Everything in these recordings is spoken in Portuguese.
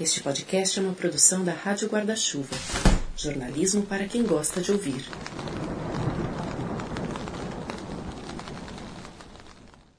Este podcast é uma produção da Rádio Guarda-Chuva. Jornalismo para quem gosta de ouvir.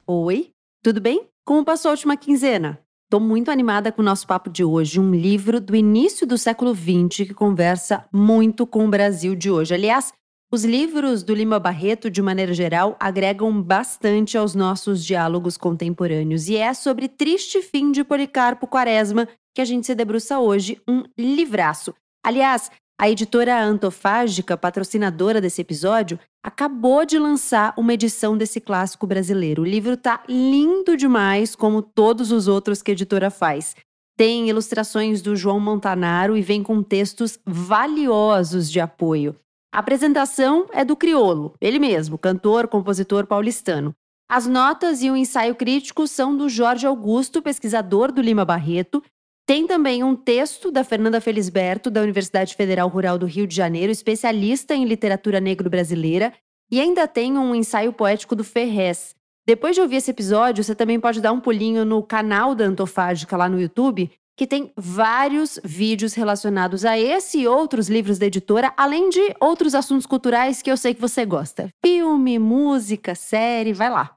Oi, tudo bem? Como passou a última quinzena? Estou muito animada com o nosso papo de hoje, um livro do início do século XX que conversa muito com o Brasil de hoje. Aliás, os livros do Lima Barreto, de maneira geral, agregam bastante aos nossos diálogos contemporâneos. E é sobre Triste Fim de Policarpo Quaresma que a gente se debruça hoje, um livraço. Aliás, a editora Antofágica, patrocinadora desse episódio, acabou de lançar uma edição desse clássico brasileiro. O livro tá lindo demais, como todos os outros que a editora faz. Tem ilustrações do João Montanaro e vem com textos valiosos de apoio. A apresentação é do Criolo, ele mesmo, cantor, compositor paulistano. As notas e o ensaio crítico são do Jorge Augusto, pesquisador do Lima Barreto, tem também um texto da Fernanda Felisberto, da Universidade Federal Rural do Rio de Janeiro, especialista em literatura negro-brasileira, e ainda tem um ensaio poético do Ferrez. Depois de ouvir esse episódio, você também pode dar um pulinho no canal da Antofágica lá no YouTube, que tem vários vídeos relacionados a esse e outros livros da editora, além de outros assuntos culturais que eu sei que você gosta. Filme, música, série, vai lá.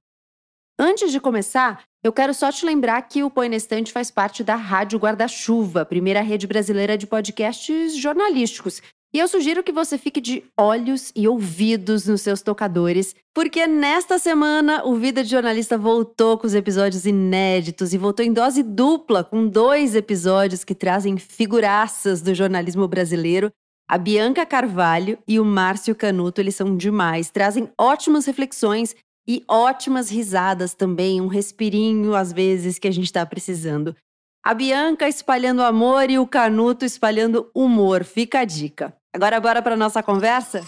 Antes de começar, eu quero só te lembrar que o Põe na Estante faz parte da Rádio Guarda-Chuva, primeira rede brasileira de podcasts jornalísticos. E eu sugiro que você fique de olhos e ouvidos nos seus tocadores, porque nesta semana o Vida de Jornalista voltou com os episódios inéditos e voltou em dose dupla, com dois episódios que trazem figuraças do jornalismo brasileiro. A Bianca Carvalho e o Márcio Canuto, eles são demais, trazem ótimas reflexões e ótimas risadas também, um respirinho às vezes que a gente está precisando. A Bianca espalhando amor e o Canuto espalhando humor. Fica a dica. Agora bora para nossa conversa?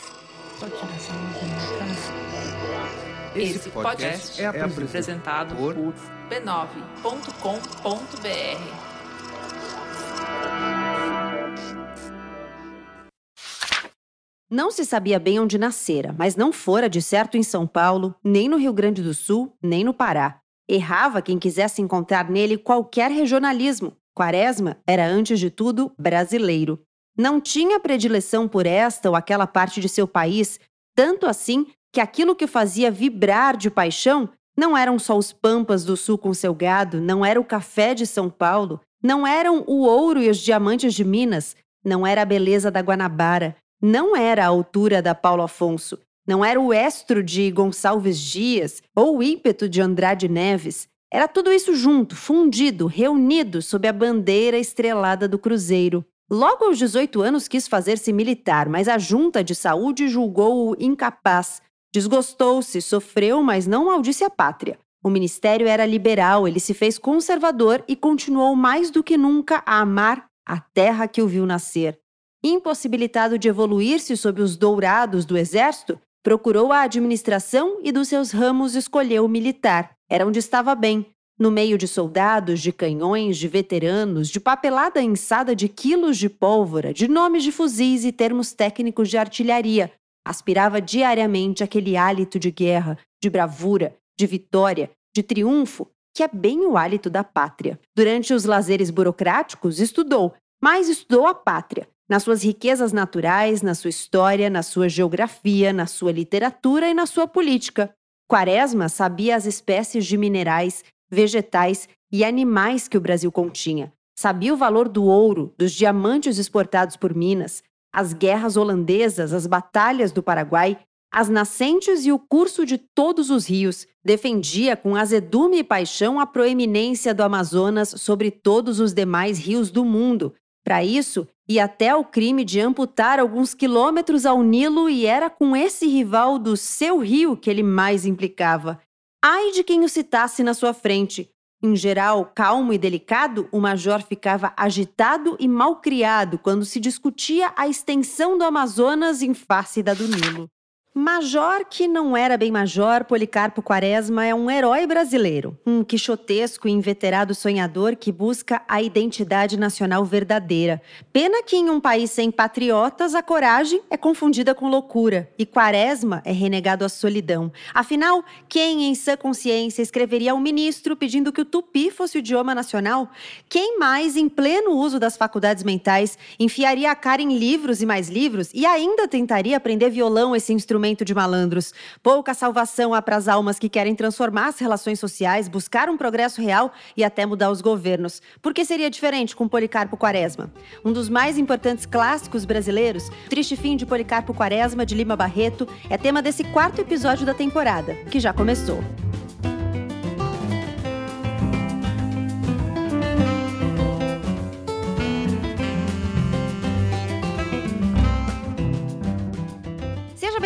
Esse podcast é apresentado por b9.com.br. Não se sabia bem onde nascera, mas não fora de certo em São Paulo, nem no Rio Grande do Sul, nem no Pará. Errava quem quisesse encontrar nele qualquer regionalismo. Quaresma era, antes de tudo, brasileiro. Não tinha predileção por esta ou aquela parte de seu país, tanto assim que aquilo que o fazia vibrar de paixão não eram só os pampas do sul com seu gado, não era o café de São Paulo, não eram o ouro e os diamantes de Minas, não era a beleza da Guanabara, não era a altura da Paulo Afonso, não era o estro de Gonçalves Dias ou o ímpeto de Andrade Neves. Era tudo isso junto, fundido, reunido sob a bandeira estrelada do Cruzeiro. Logo aos 18 anos quis fazer-se militar, mas a junta de saúde julgou-o incapaz. Desgostou-se, sofreu, mas não maldisse a pátria. O ministério era liberal, ele se fez conservador e continuou mais do que nunca a amar a terra que o viu nascer. Impossibilitado de evoluir-se sob os dourados do exército, procurou a administração e dos seus ramos escolheu o militar. Era onde estava bem, no meio de soldados, de canhões, de veteranos, de papelada ensada de quilos de pólvora, de nomes de fuzis e termos técnicos de artilharia. Aspirava diariamente aquele hálito de guerra, de bravura, de vitória, de triunfo, que é bem o hálito da pátria. Durante os lazeres burocráticos, estudou, mas estudou a pátria, nas suas riquezas naturais, na sua história, na sua geografia, na sua literatura e na sua política. Quaresma sabia as espécies de minerais, vegetais e animais que o Brasil continha. Sabia o valor do ouro, dos diamantes exportados por Minas, as guerras holandesas, as batalhas do Paraguai, as nascentes e o curso de todos os rios. Defendia com azedume e paixão a proeminência do Amazonas sobre todos os demais rios do mundo. Para isso, e até o crime de amputar alguns quilômetros ao Nilo, e era com esse rival do seu rio que ele mais implicava. Ai de quem o citasse na sua frente. Em geral, calmo e delicado, o major ficava agitado e malcriado quando se discutia a extensão do Amazonas em face da do Nilo. Major que não era bem major, Policarpo Quaresma é um herói brasileiro, um quixotesco e inveterado sonhador que busca a identidade nacional verdadeira. Pena que em um país sem patriotas, a coragem é confundida com loucura e Quaresma é renegado à solidão. Afinal, quem em sã consciência escreveria ao ministro pedindo que o tupi fosse o idioma nacional? Quem mais, em pleno uso das faculdades mentais, enfiaria a cara em livros e mais livros e ainda tentaria aprender violão, esse instrumento? Instrumento de malandros. Pouca salvação há para as almas que querem transformar as relações sociais, buscar um progresso real e até mudar os governos. Por que seria diferente com Policarpo Quaresma? Um dos mais importantes clássicos brasileiros, Triste Fim de Policarpo Quaresma, de Lima Barreto, é tema desse quarto episódio da temporada, que já começou.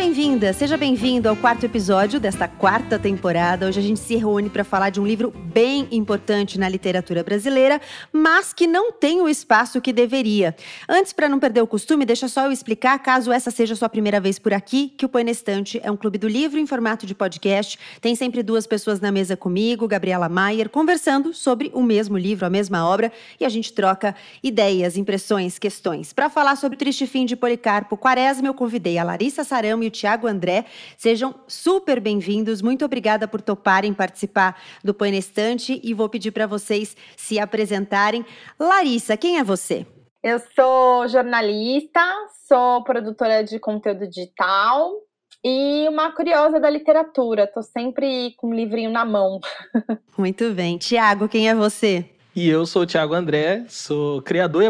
Bem-vinda, seja bem-vindo ao quarto episódio desta quarta temporada. Hoje a gente se reúne para falar de um livro bem importante na literatura brasileira, mas que não tem o espaço que deveria. Antes, para não perder o costume, deixa só eu explicar, caso essa seja a sua primeira vez por aqui, que o Põe na Estante é um clube do livro em formato de podcast. Tem sempre duas pessoas na mesa comigo, Gabriela Maier, conversando sobre o mesmo livro, a mesma obra, e a gente troca ideias, impressões, questões. Para falar sobre o Triste Fim de Policarpo Quaresma, eu convidei a Larissa Saramo e o Tiago André. Sejam super bem-vindos. Muito obrigada por toparem participar do Põe na Estante e vou pedir para vocês se apresentarem. Larissa, quem é você? Eu sou jornalista, sou produtora de conteúdo digital e uma curiosa da literatura. Estou sempre com um livrinho na mão. Muito bem. Tiago, quem é você? E eu sou o Thiago André, sou criador e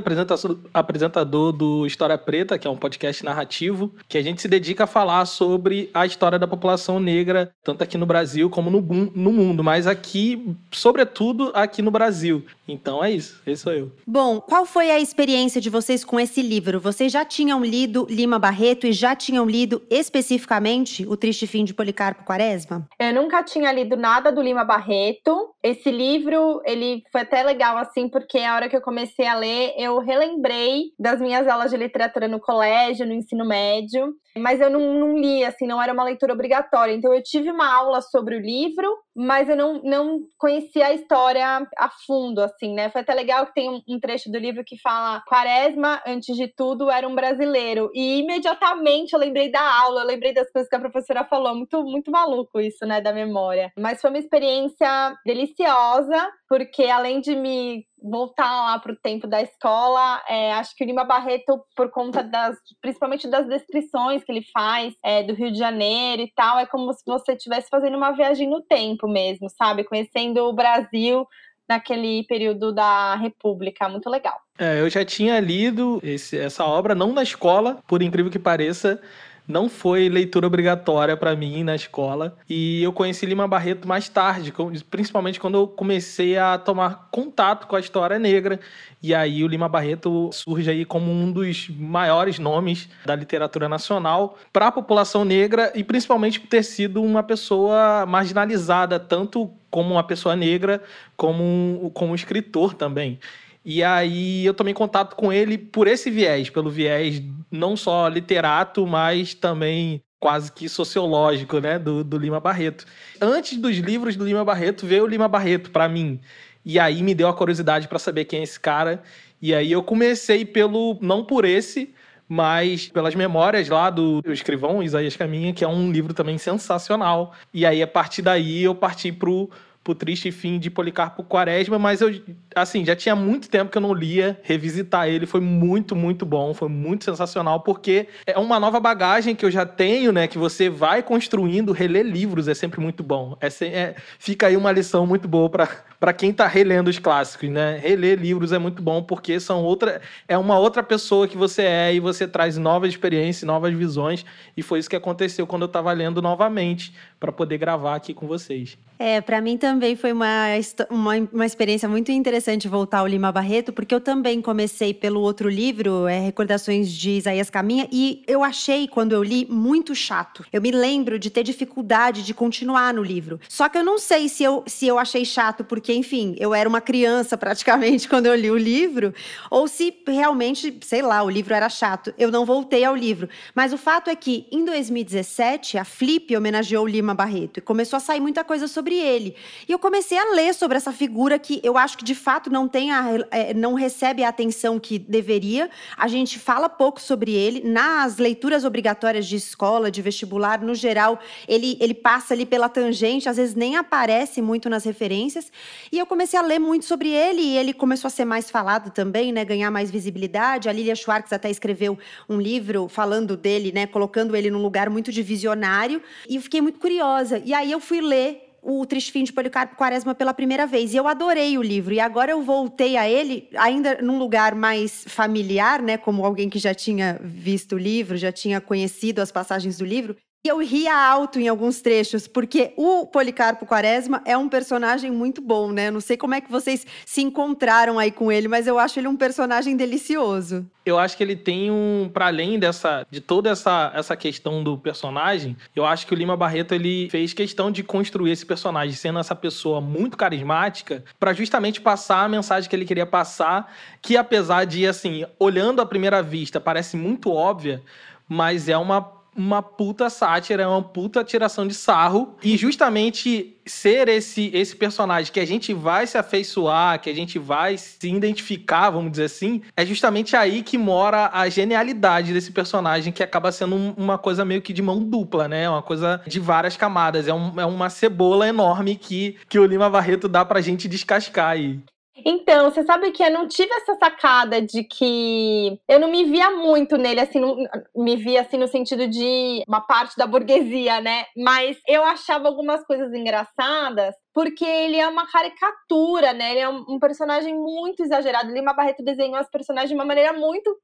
apresentador do História Preta, que é um podcast narrativo, que a gente se dedica a falar sobre a história da população negra, tanto aqui no Brasil como no, no mundo, mas aqui, sobretudo aqui no Brasil. Então é isso, esse sou eu. Bom, qual foi a experiência de vocês com esse livro? Vocês já tinham lido Lima Barreto e já tinham lido especificamente O Triste Fim de Policarpo Quaresma? Eu nunca tinha lido nada do Lima Barreto. Esse livro, ele foi até legal assim, porque a hora que eu comecei a ler, eu relembrei das minhas aulas de literatura no colégio, no ensino médio, mas eu não, não li, assim, não era uma leitura obrigatória. Então eu tive uma aula sobre o livro, mas eu não, não conhecia a história a fundo, assim, né? Foi até legal que tem um, trecho do livro que fala: Quaresma, antes de tudo, era um brasileiro. E imediatamente eu lembrei da aula, eu lembrei das coisas que a professora falou. Muito, muito maluco isso, né, da memória. Mas foi uma experiência deliciosa, porque além de me voltar lá para o tempo da escola, é, acho que o Lima Barreto, por conta das, principalmente das descrições que ele faz é, do Rio de Janeiro e tal, é como se você estivesse fazendo uma viagem no tempo mesmo, sabe? Conhecendo o Brasil naquele período da República, muito legal. É, eu já tinha lido esse, essa obra, não na escola, por incrível que pareça, não foi leitura obrigatória para mim na escola. E eu conheci Lima Barreto mais tarde, principalmente quando eu comecei a tomar contato com a história negra. E aí o Lima Barreto surge aí como um dos maiores nomes da literatura nacional para a população negra e principalmente por ter sido uma pessoa marginalizada, tanto como uma pessoa negra, como um, como um escritor também. E aí eu tomei contato com ele por esse viés, pelo viés não só literato, mas também quase que sociológico, né, do, do Lima Barreto. Antes dos livros do Lima Barreto, veio o Lima Barreto para mim. E aí me deu a curiosidade para saber quem é esse cara. E aí eu comecei pelo não por esse, mas pelas memórias lá do escrivão Isaías Caminha, que é um livro também sensacional. E aí a partir daí eu parti pro pro triste fim de Policarpo Quaresma, mas eu, assim, já tinha muito tempo que eu não lia. Revisitar ele foi muito, muito bom, foi muito sensacional, porque é uma nova bagagem que eu já tenho, né? Que você vai construindo, reler livros é sempre muito bom. É, é fica aí uma lição muito boa para quem tá relendo os clássicos, né? Reler livros é muito bom, porque são outra. É uma outra pessoa que você é e você traz novas experiências, novas visões. E foi isso que aconteceu quando eu estava lendo novamente, para poder gravar aqui com vocês. É, para mim também foi uma, uma, uma, experiência muito interessante voltar ao Lima Barreto, porque eu também comecei pelo outro livro, é, Recordações de Isaías Caminha, e eu achei, quando eu li, muito chato. Eu me lembro de ter dificuldade de continuar no livro. Só que eu não sei se eu, se eu achei chato porque enfim, eu era uma criança praticamente quando eu li o livro, ou se realmente, sei lá, o livro era chato. Eu não voltei ao livro. Mas o fato é que, em 2017, a Flip homenageou o Lima Barreto e começou a sair muita coisa sobre ele. E eu comecei a ler sobre essa figura que eu acho que, de fato, não, tem a, é, não recebe a atenção que deveria. A gente fala pouco sobre ele. Nas leituras obrigatórias de escola, de vestibular, no geral, ele, ele passa ali pela tangente, às vezes nem aparece muito nas referências. E eu comecei a ler muito sobre ele e ele começou a ser mais falado também, né, ganhar mais visibilidade. A Lilia Schwartz até escreveu um livro falando dele, né, colocando ele num lugar muito de visionário. E fiquei muito curiosa. E aí eu fui ler o Triste Fim de Policarpo Quaresma pela primeira vez. E eu adorei o livro. E agora eu voltei a ele, ainda num lugar mais familiar, né? Como alguém que já tinha visto o livro, já tinha conhecido as passagens do livro. E eu ria alto em alguns trechos, porque o Policarpo Quaresma é um personagem muito bom, né? Não sei como é que vocês se encontraram aí com ele, mas eu acho ele um personagem delicioso. Eu acho que ele tem um, para além dessa, de toda essa, essa questão do personagem, eu acho que o Lima Barreto ele fez questão de construir esse personagem sendo essa pessoa muito carismática, para justamente passar a mensagem que ele queria passar, que apesar de assim, olhando à primeira vista, parece muito óbvia, mas é uma uma puta sátira, é uma puta tiração de sarro. E justamente ser esse, esse personagem que a gente vai se afeiçoar, que a gente vai se identificar, vamos dizer assim, é justamente aí que mora a genialidade desse personagem, que acaba sendo um, uma coisa meio que de mão dupla, né? Uma coisa de várias camadas. É, um, é uma cebola enorme que, que o Lima Barreto dá pra gente descascar aí. Então, você sabe que eu não tive essa sacada de que eu não me via muito nele, assim, não, me via assim no sentido de uma parte da burguesia, né? Mas eu achava algumas coisas engraçadas porque ele é uma caricatura, né? Ele é um, um personagem muito exagerado. Lima Barreto desenhou as personagens de uma maneira muito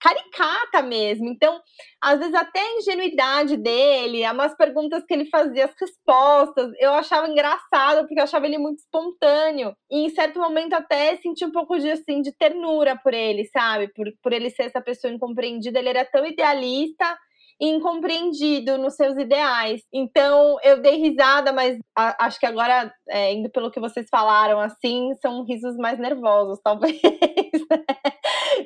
caricata mesmo. Então, às vezes até a ingenuidade dele, umas perguntas que ele fazia, as respostas, eu achava engraçado porque eu achava ele muito espontâneo. E em certo momento até senti um pouco de assim de ternura por ele, sabe? Por, por ele ser essa pessoa incompreendida, ele era tão idealista incompreendido nos seus ideais. Então eu dei risada, mas a, acho que agora, é, indo pelo que vocês falaram, assim, são risos mais nervosos, talvez.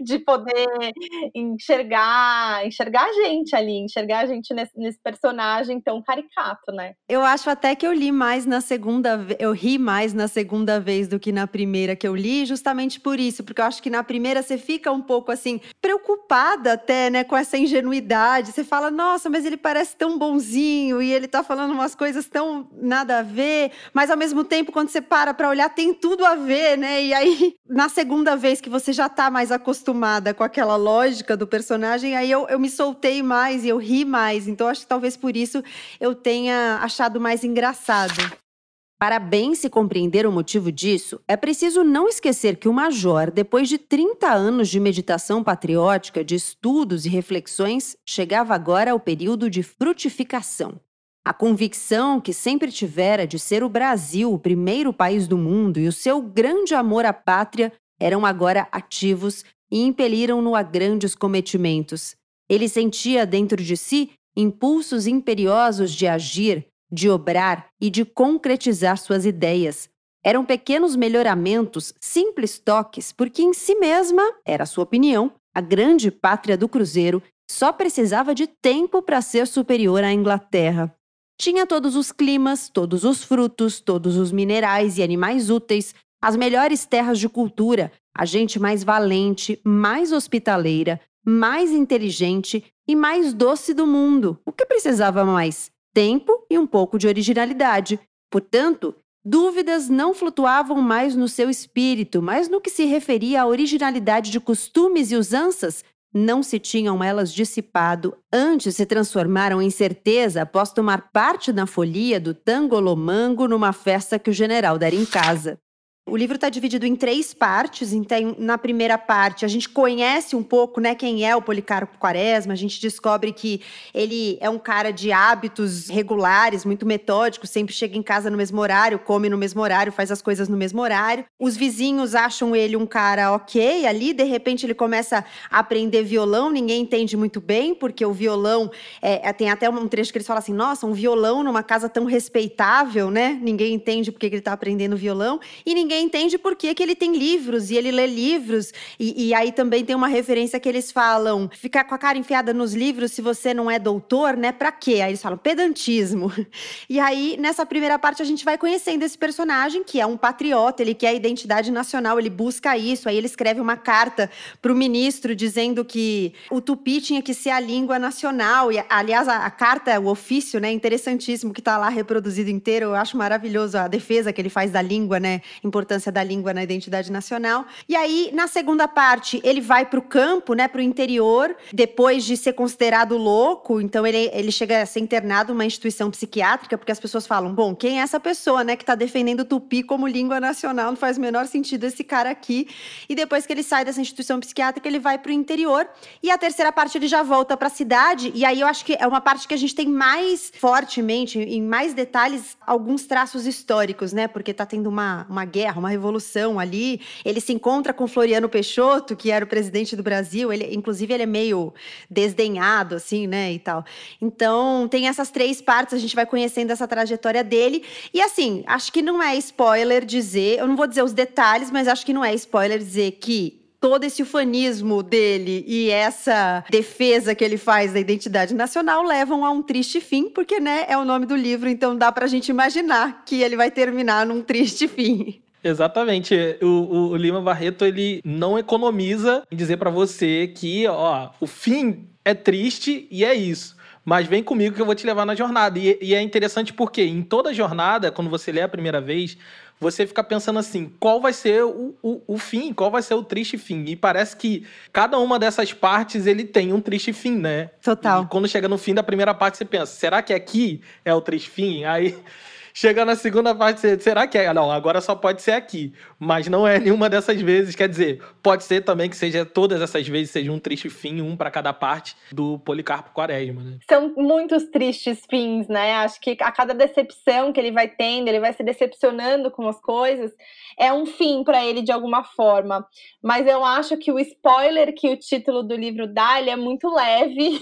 De poder enxergar, enxergar a gente ali, enxergar a gente nesse, nesse, personagem tão caricato, né? Eu acho até que eu li mais na segunda, eu ri mais na segunda vez do que na primeira que eu li, justamente por isso, porque eu acho que na primeira você fica um pouco assim preocupada até, né, com essa ingenuidade. Você fala, nossa, mas ele parece tão bonzinho e ele tá falando umas coisas tão nada a ver, mas ao mesmo tempo quando você para para olhar tem tudo a ver, né? E aí na segunda vez que você já tá mais acostumado acostumada com aquela lógica do personagem, aí eu, eu me soltei mais e eu ri mais. Então, acho que talvez por isso eu tenha achado mais engraçado. Para bem se compreender o motivo disso, é preciso não esquecer que o Major, depois de 30 anos de meditação patriótica, de estudos e reflexões, chegava agora ao período de frutificação. A convicção que sempre tivera de ser o Brasil o primeiro país do mundo e o seu grande amor à pátria eram agora ativos e impeliram-no a grandes cometimentos. Ele sentia dentro de si impulsos imperiosos de agir, de obrar e de concretizar suas ideias. Eram pequenos melhoramentos, simples toques, porque em si mesma, era sua opinião, a grande pátria do Cruzeiro só precisava de tempo para ser superior à Inglaterra. Tinha todos os climas, todos os frutos, todos os minerais e animais úteis, as melhores terras de cultura, a gente mais valente, mais hospitaleira, mais inteligente e mais doce do mundo. O que precisava mais? Tempo e um pouco de originalidade. Portanto, dúvidas não flutuavam mais no seu espírito, mas no que se referia à originalidade de costumes e usanças, não se tinham elas dissipado, antes se transformaram em certeza após tomar parte na folia do tangolomango numa festa que o general dera em casa. O livro está dividido em três partes. Então, na primeira parte, a gente conhece um pouco, né, quem é o Policarpo Quaresma. A gente descobre que ele é um cara de hábitos regulares, muito metódico, sempre chega em casa no mesmo horário, come no mesmo horário, faz as coisas no mesmo horário. Os vizinhos acham ele um cara ok ali. De repente, ele começa a aprender violão. Ninguém entende muito bem, porque o violão é, é tem até um trecho que eles falam assim: Nossa, um violão numa casa tão respeitável, né? Ninguém entende porque ele está aprendendo violão e ninguém ninguém entende por que, ele tem livros e ele lê livros. E, e aí também tem uma referência que eles falam: ficar com a cara enfiada nos livros se você não é doutor, né? Pra quê? Aí eles falam pedantismo. E aí, nessa primeira parte, a gente vai conhecendo esse personagem, que é um patriota, ele quer a identidade nacional, ele busca isso. Aí ele escreve uma carta para o ministro dizendo que o tupi tinha que ser a língua nacional. E, aliás, a, a carta, o ofício, né? Interessantíssimo, que está lá reproduzido inteiro. Eu acho maravilhoso a defesa que ele faz da língua, né? Importância da língua na identidade nacional. E aí, na segunda parte, ele vai para o campo, né? Para o interior, depois de ser considerado louco. Então, ele, ele chega a ser internado numa instituição psiquiátrica, porque as pessoas falam: bom, quem é essa pessoa, né? Que está defendendo o tupi como língua nacional? Não faz o menor sentido esse cara aqui. E depois que ele sai dessa instituição psiquiátrica, ele vai para o interior. E a terceira parte, ele já volta para a cidade. E aí eu acho que é uma parte que a gente tem mais fortemente, em mais detalhes, alguns traços históricos, né? Porque está tendo uma, uma guerra, uma revolução ali. Ele se encontra com Floriano Peixoto, que era o presidente do Brasil. Ele, inclusive, ele é meio desdenhado, assim, né? E tal. Então, tem essas três partes, a gente vai conhecendo essa trajetória dele. E assim, acho que não é spoiler dizer, eu não vou dizer os detalhes, mas acho que não é spoiler dizer que todo esse ufanismo dele e essa defesa que ele faz da identidade nacional levam a um triste fim, porque né, é o nome do livro, então dá para a gente imaginar que ele vai terminar num triste fim. Exatamente. O, o, Lima Barreto ele não economiza em dizer para você que, ó, o fim é triste e é isso. Mas vem comigo que eu vou te levar na jornada. E, e é interessante porque em toda jornada, quando você lê a primeira vez, você fica pensando assim, qual vai ser o, o, o, fim, qual vai ser o triste fim. E parece que cada uma dessas partes ele tem um triste fim, né? Total. E quando chega no fim da primeira parte, você pensa, será que aqui é o triste fim? Aí Chega na segunda parte, será que é? Não, agora só pode ser aqui. Mas não é nenhuma dessas vezes. Quer dizer, pode ser também que seja todas essas vezes seja um triste fim, um para cada parte do Policarpo Quaresma, né? São muitos tristes fins, né? Acho que a cada decepção que ele vai tendo, ele vai se decepcionando com as coisas, é um fim para ele de alguma forma. Mas eu acho que o spoiler que o título do livro dá, ele é muito leve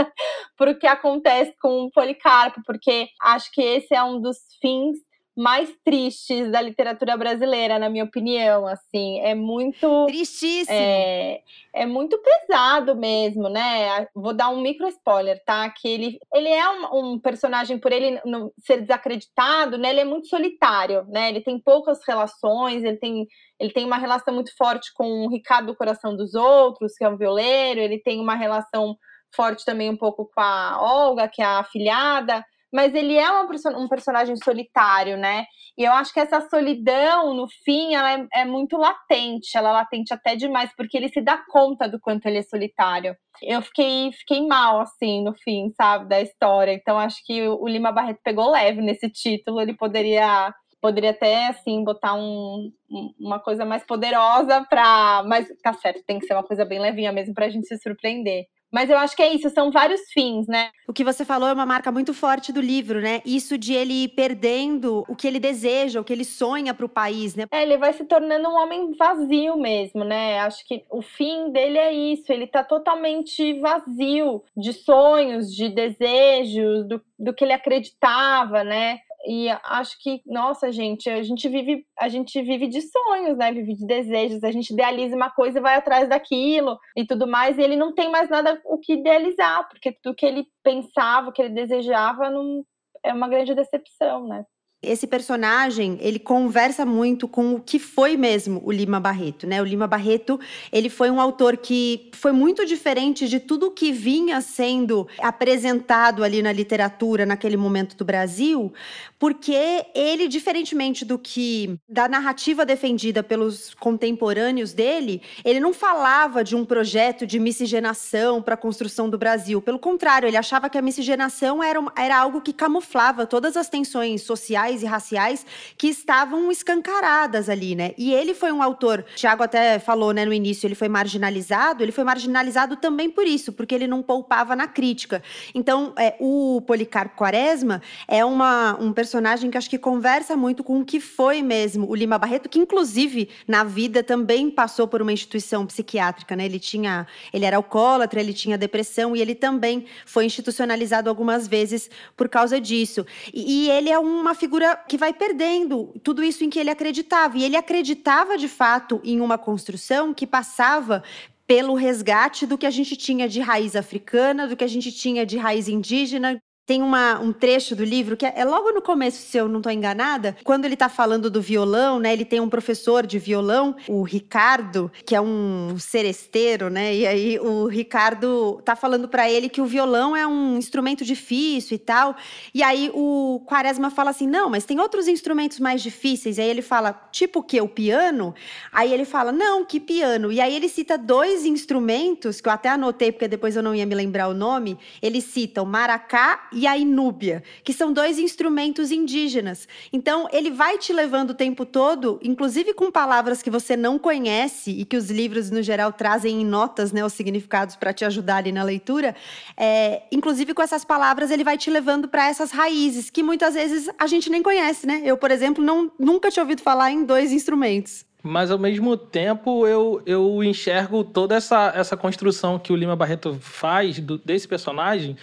para o que acontece com o Policarpo, porque acho que esse é um dos fins mais tristes da literatura brasileira, na minha opinião, assim, é muito tristíssimo, é, é muito pesado mesmo, né? Vou dar um micro spoiler, tá? Que ele, ele é um, um personagem por ele não ser desacreditado, né? Ele é muito solitário, né? Ele tem poucas relações, ele tem ele tem uma relação muito forte com o Ricardo do Coração dos Outros, que é um violeiro, ele tem uma relação forte também um pouco com a Olga, que é a afilhada mas ele é uma, um personagem solitário, né? E eu acho que essa solidão, no fim, ela é, é, muito latente, ela é latente até demais, porque ele se dá conta do quanto ele é solitário. Eu fiquei, fiquei mal, assim, no fim, sabe, da história. Então, acho que o Lima Barreto pegou leve nesse título, ele poderia poderia até assim botar um, uma coisa mais poderosa para, mas tá certo, tem que ser uma coisa bem levinha mesmo para a gente se surpreender. Mas eu acho que é isso, são vários fins, né? O que você falou é uma marca muito forte do livro, né? Isso de ele ir perdendo o que ele deseja, o que ele sonha para o país, né? É, ele vai se tornando um homem vazio mesmo, né? Acho que o fim dele é isso, ele tá totalmente vazio de sonhos, de desejos, do, do que ele acreditava, né? E acho que, nossa, gente, a gente vive, a gente vive de sonhos, né? Vive de desejos. A gente idealiza uma coisa e vai atrás daquilo e tudo mais, e ele não tem mais nada o que idealizar, porque tudo que ele pensava, que ele desejava, não é uma grande decepção, né? esse personagem, ele conversa muito com o que foi mesmo o Lima Barreto, né? O Lima Barreto, ele foi um autor que foi muito diferente de tudo que vinha sendo apresentado ali na literatura naquele momento do Brasil, porque ele, diferentemente do que da narrativa defendida pelos contemporâneos dele, ele não falava de um projeto de miscigenação para a construção do Brasil. Pelo contrário, ele achava que a miscigenação era, era algo que camuflava todas as tensões sociais e raciais que estavam escancaradas ali, né? E ele foi um autor, Tiago até falou, né, no início, ele foi marginalizado, ele foi marginalizado também por isso, porque ele não poupava na crítica. Então, é, o Policarpo Quaresma é uma, um personagem personagem que acho que conversa muito com o que foi mesmo o Lima Barreto, que inclusive na vida também passou por uma instituição psiquiátrica, né? Ele tinha, ele era alcoólatra, ele tinha depressão e ele também foi institucionalizado algumas vezes por causa disso. E, e ele é uma figura figura que vai perdendo tudo isso em que ele acreditava. E ele acreditava de fato em uma construção que passava pelo resgate do que a gente tinha de raiz africana, do que a gente tinha de raiz indígena, tem uma, um trecho do livro que é, é logo no começo, se eu não estou enganada, quando ele está falando do violão, né? Ele tem um professor de violão, o Ricardo, que é um seresteiro, né? E aí o Ricardo tá falando para ele que o violão é um instrumento difícil e tal. E aí o Quaresma fala assim: "Não, mas tem outros instrumentos mais difíceis". E aí ele fala: "Tipo o quê? O piano?". Aí ele fala: "Não, que piano?". E aí ele cita dois instrumentos que eu até anotei porque depois eu não ia me lembrar o nome. Ele cita o maracá e a inúbia, que são dois instrumentos indígenas. Então, ele vai te levando o tempo todo, inclusive com palavras que você não conhece e que os livros, no geral, trazem em notas né, os significados para te ajudar ali na leitura. É, inclusive, com essas palavras, ele vai te levando para essas raízes que muitas vezes a gente nem conhece, né? Eu, por exemplo, não, nunca tinha ouvido falar em dois instrumentos mas ao mesmo tempo eu, eu enxergo toda essa, essa construção que o Lima Barreto faz do, desse personagem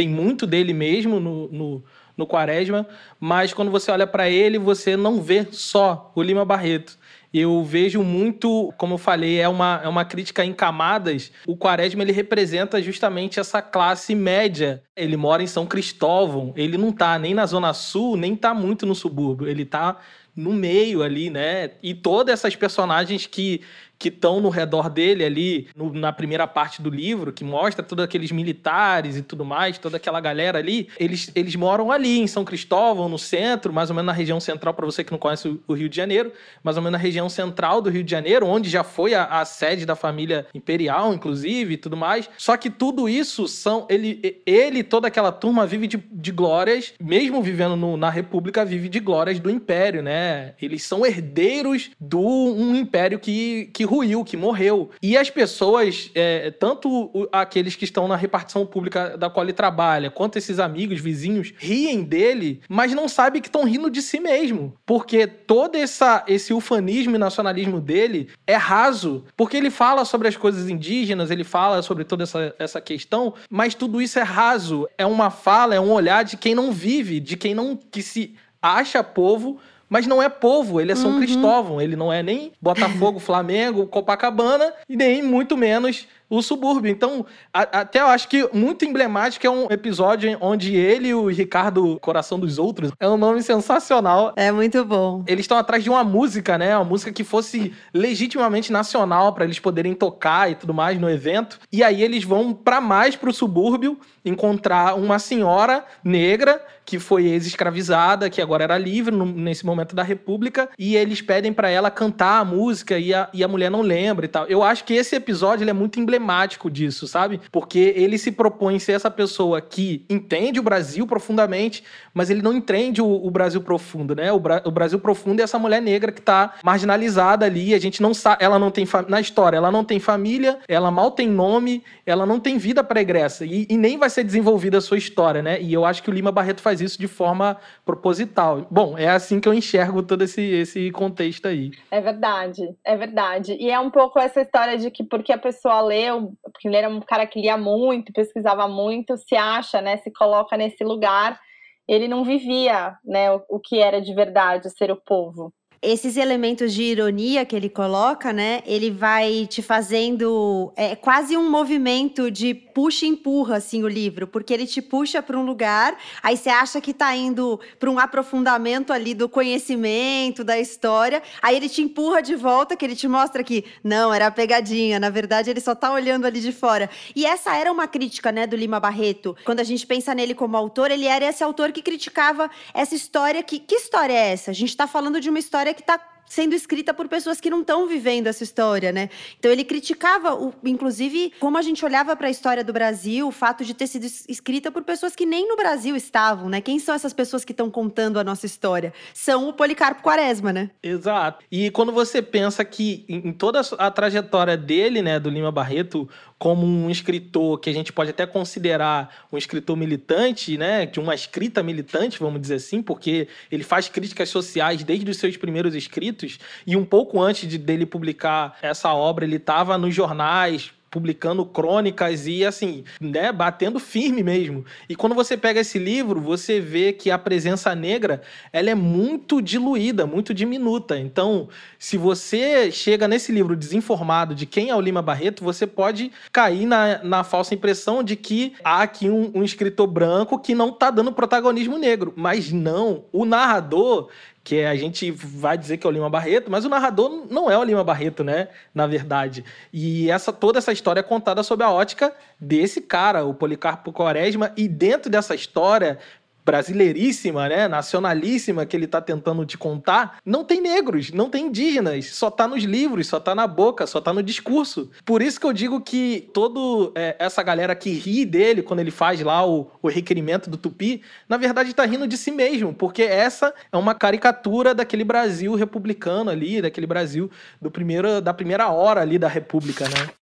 tem muito dele mesmo no, no, no Quaresma, mas quando você olha para ele, você não vê só o Lima Barreto. Eu vejo muito, como eu falei, é uma, é uma crítica em camadas. O Quaresma ele representa justamente essa classe média. Ele mora em São Cristóvão, ele não tá nem na Zona Sul, nem tá muito no subúrbio. Ele tá no meio ali, né? E todas essas personagens que que estão no redor dele ali, no, na primeira parte do livro, que mostra todos aqueles militares e tudo mais, toda aquela galera ali, eles, eles moram ali em São Cristóvão, no centro, mais ou menos na região central, para você que não conhece o, o, Rio de Janeiro, mais ou menos na região central do Rio de Janeiro, onde já foi a, a sede da família imperial, inclusive, e tudo mais. Só que tudo isso são. Ele, ele toda aquela turma vive de, de glórias, mesmo vivendo no, na República, vive de glórias do Império, né? Eles são herdeiros do um império que, que ruiu, que morreu. E as pessoas, é, tanto aqueles que estão na repartição pública da qual ele trabalha, quanto esses amigos, vizinhos, riem dele, mas não sabem que estão rindo de si mesmo. Porque todo essa, esse ufanismo e nacionalismo dele é raso. Porque ele fala sobre as coisas indígenas, ele fala sobre toda essa, essa questão, mas tudo isso é raso. É uma fala, é um olhar de quem não vive, de quem não que se acha povo, mas não é povo, ele é São uhum. Cristóvão, ele não é nem Botafogo, Flamengo, Copacabana e nem muito menos o subúrbio. Então, a, até eu acho que muito emblemático é um episódio onde ele e o Ricardo Coração dos Outros é um nome sensacional. É muito bom. Eles estão atrás de uma música, né? Uma música que fosse legitimamente nacional para eles poderem tocar e tudo mais no evento. E aí eles vão para mais pro subúrbio encontrar uma senhora negra que foi ex-escravizada, que agora era livre no, nesse momento da República, e eles pedem para ela cantar a música e a, e a mulher não lembra e tal. Eu acho que esse episódio é muito emblemático disso, sabe? Porque ele se propõe ser essa pessoa que entende o Brasil profundamente, mas ele não entende o, o Brasil profundo, né? O, Bra o, Brasil profundo é essa mulher negra que tá marginalizada ali, a gente não sabe, ela não tem na história, ela não tem família, ela mal tem nome, ela não tem vida pregressa e, e nem vai ser desenvolvida a sua história, né? E eu acho que o Lima Barreto faz isso de forma proposital. Bom, é assim que eu enxergo todo esse, esse contexto aí. É verdade, é verdade. E é um pouco essa história de que porque a pessoa leu, porque ele era um cara que lia muito, pesquisava muito, se acha, né, se coloca nesse lugar, ele não vivia, né, o, o que era de verdade ser o povo esses elementos de ironia que ele coloca, né? Ele vai te fazendo é quase um movimento de puxa e empurra assim o livro, porque ele te puxa para um lugar, aí você acha que está indo para um aprofundamento ali do conhecimento, da história, aí ele te empurra de volta, que ele te mostra que não, era pegadinha, na verdade ele só está olhando ali de fora. E essa era uma crítica, né, do Lima Barreto. Quando a gente pensa nele como autor, ele era esse autor que criticava essa história que que história é essa? A gente está falando de uma história história que está sendo escrita por pessoas que não estão vivendo essa história, né? Então ele criticava, o, inclusive, como a gente olhava para a história do Brasil, o fato de ter sido escrita por pessoas que nem no Brasil estavam, né? Quem são essas pessoas que estão contando a nossa história? São o Policarpo Quaresma, né? Exato. E quando você pensa que em toda a trajetória dele, né, do Lima Barreto, como um escritor que a gente pode até considerar um escritor militante, né, de uma escrita militante, vamos dizer assim, porque ele faz críticas sociais desde os seus primeiros escritos. E um pouco antes de dele publicar essa obra, ele estava nos jornais publicando crônicas e assim, né, batendo firme mesmo. E quando você pega esse livro, você vê que a presença negra, ela é muito diluída, muito diminuta. Então, se você chega nesse livro desinformado de quem é o Lima Barreto, você pode cair na, na falsa impressão de que há aqui um, um escritor branco que não está dando protagonismo negro. Mas não, o narrador que a gente vai dizer que é o Lima Barreto, mas o narrador não é o Lima Barreto, né? Na verdade. E essa toda essa história é contada sob a ótica desse cara, o Policarpo Quaresma, e dentro dessa história brasileiríssima, né, nacionalíssima que ele está tentando te contar, não tem negros, não tem indígenas, só está nos livros, só está na boca, só está no discurso. Por isso que eu digo que toda é, essa galera que ri dele quando ele faz lá o, o requerimento do Tupi, na verdade está rindo de si mesmo, porque essa é uma caricatura daquele Brasil republicano ali, daquele Brasil do primeiro, da primeira hora ali da República, né?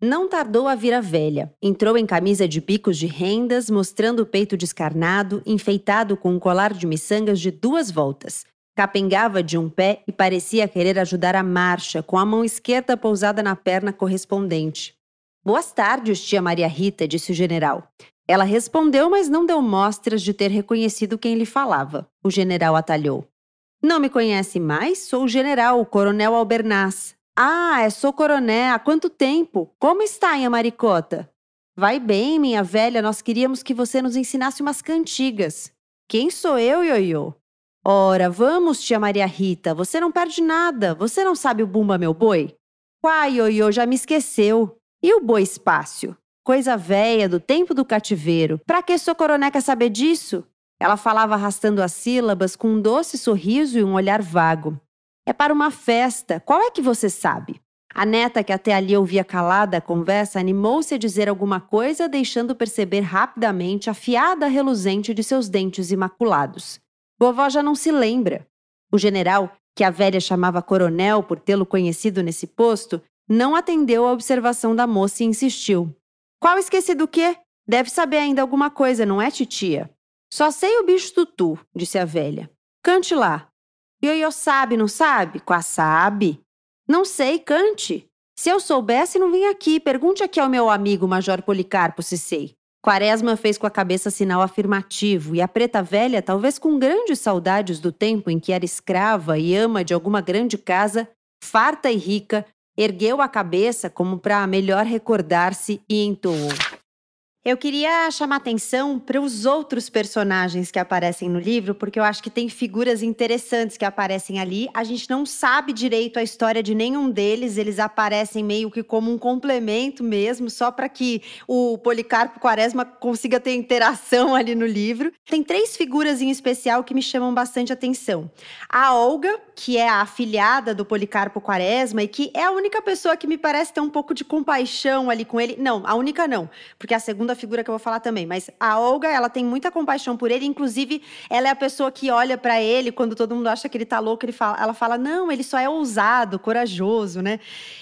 Não tardou a vir a velha. Entrou em camisa de bicos de rendas, mostrando o peito descarnado, enfeitado com um colar de miçangas de duas voltas. Capengava de um pé e parecia querer ajudar a marcha, com a mão esquerda pousada na perna correspondente. Boas tardes, tia Maria Rita, disse o general. Ela respondeu, mas não deu mostras de ter reconhecido quem lhe falava. O general atalhou. Não me conhece mais? Sou o general, o coronel Albernaz. Ah, é sou coroné. Há quanto tempo? Como está, Inha Maricota? Vai bem, minha velha. Nós queríamos que você nos ensinasse umas cantigas. Quem sou eu, Ioiô? Ora, vamos, tia Maria Rita. Você não perde nada. Você não sabe o Bumba Meu Boi? Quai, Ioiô, já me esqueceu. E o Boi Espácio? Coisa véia do tempo do cativeiro. Pra que sua coroné quer saber disso? Ela falava arrastando as sílabas com um doce sorriso e um olhar vago. É para uma festa. Qual é que você sabe? A neta, que até ali ouvia calada a conversa, animou-se a dizer alguma coisa, deixando perceber rapidamente a fiada reluzente de seus dentes imaculados. Vovó já não se lembra. O general, que a velha chamava coronel por tê-lo conhecido nesse posto, não atendeu à observação da moça e insistiu. Qual esqueci do quê? Deve saber ainda alguma coisa, não é, titia? Só sei o bicho tutu, disse a velha. Cante lá. Ioiô sabe, não sabe? Quá sabe. Não sei, cante. Se eu soubesse, não vinha aqui. Pergunte aqui ao meu amigo Major Policarpo se sei. Quaresma fez com a cabeça sinal afirmativo, e a preta velha, talvez com grandes saudades do tempo em que era escrava e ama de alguma grande casa, farta e rica, ergueu a cabeça como para melhor recordar-se e entoou. Eu queria chamar atenção para os outros personagens que aparecem no livro, porque eu acho que tem figuras interessantes que aparecem ali. A gente não sabe direito a história de nenhum deles, eles aparecem meio que como um complemento mesmo, só para que o Policarpo Quaresma consiga ter interação ali no livro. Tem três figuras em especial que me chamam bastante atenção. A Olga, que é a afilhada do Policarpo Quaresma e que é a única pessoa que me parece ter um pouco de compaixão ali com ele. Não, a única não, porque a segunda figura que eu vou falar também, mas a Olga, ela tem muita compaixão por ele, inclusive ela é a pessoa que olha para ele quando todo mundo acha que ele tá louco, ele fala, ela fala: "Não, ele só é ousado, corajoso", né?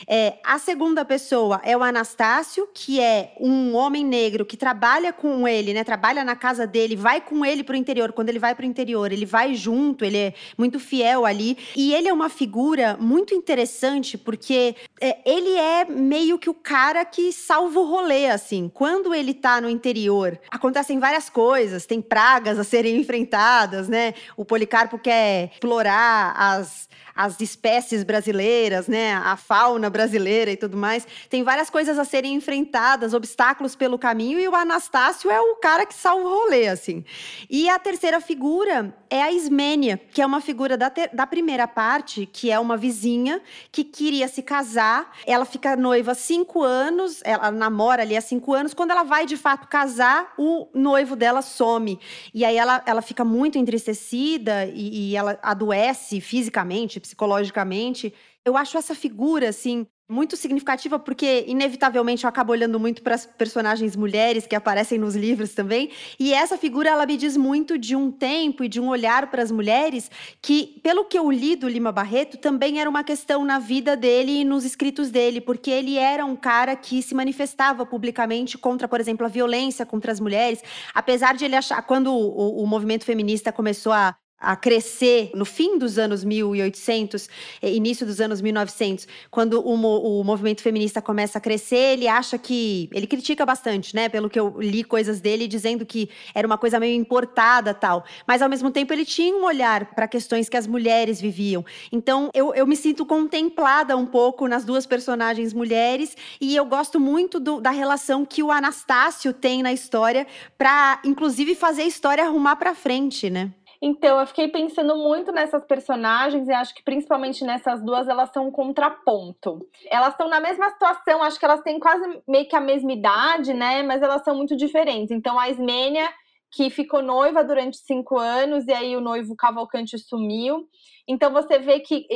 É, a segunda pessoa é o Anastácio, que é um homem negro que trabalha com ele, né? Trabalha na casa dele, vai com ele pro interior. Quando ele vai pro interior, ele vai junto, ele é muito fiel ali. E ele é uma figura muito interessante porque é, ele é meio que o cara que salva o rolê, assim. Quando ele tá no interior, acontecem várias coisas, tem pragas a serem enfrentadas, né? O Policarpo quer explorar as, as espécies brasileiras, né? A fauna brasileira e tudo mais. Tem várias coisas a serem enfrentadas, obstáculos pelo caminho, e o Anastácio é o cara que salva o rolê, assim. E a terceira figura é a Ismênia, que é uma figura da, da primeira parte, que é uma vizinha que queria se casar. Ela fica noiva há cinco anos, ela namora ali há cinco anos. Quando ela vai de fato casar, o noivo dela some. E aí ela, ela fica muito entristecida e, e ela adoece fisicamente, psicologicamente. Eu acho essa figura, assim, muito significativa porque inevitavelmente eu acabo olhando muito para as personagens mulheres que aparecem nos livros também e essa figura ela me diz muito de um tempo e de um olhar para as mulheres que pelo que eu li do Lima Barreto também era uma questão na vida dele e nos escritos dele porque ele era um cara que se manifestava publicamente contra por exemplo a violência contra as mulheres apesar de ele achar quando o, o movimento feminista começou a a crescer no fim dos anos 1800, eh, início dos anos 1900, quando o, o, movimento feminista começa a crescer, ele acha que. Ele critica bastante, né? Pelo que eu li coisas dele, dizendo que era uma coisa meio importada tal. Mas, ao mesmo tempo, ele tinha um olhar para questões que as mulheres viviam. Então, eu, eu me sinto contemplada um pouco nas duas personagens mulheres, e eu gosto muito do, da relação que o Anastácio tem na história, para, inclusive, fazer a história arrumar para frente, né? Então, eu fiquei pensando muito nessas personagens e acho que principalmente nessas duas elas são um contraponto. Elas estão na mesma situação, acho que elas têm quase meio que a mesma idade, né? Mas elas são muito diferentes. Então, a Ismênia, que ficou noiva durante cinco anos, e aí o noivo Cavalcante sumiu. Então, você vê que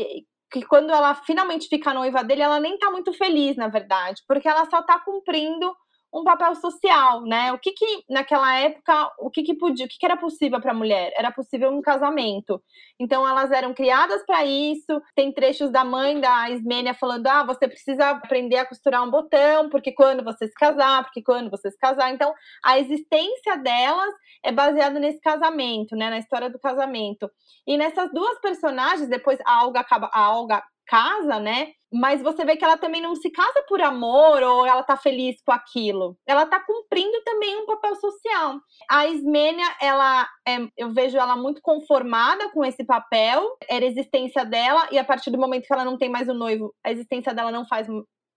que quando ela finalmente fica noiva dele, ela nem tá muito feliz, na verdade, porque ela só tá cumprindo um papel social, né? O que que naquela época, o que que podia, o que, que era possível para a mulher? Era possível um casamento. Então elas eram criadas para isso. Tem trechos da mãe da Ismênia falando: "Ah, você precisa aprender a costurar um botão, porque quando você se casar, porque quando você se casar". Então, a existência delas é baseada nesse casamento, né, na história do casamento. E nessas duas personagens, depois a Olga acaba a Olga casa, né? Mas você vê que ela também não se casa por amor ou ela tá feliz com aquilo. Ela tá cumprindo também um papel social. A Ismênia, ela é, eu vejo ela muito conformada com esse papel, era a existência dela, e a partir do momento que ela não tem mais o noivo, a existência dela não faz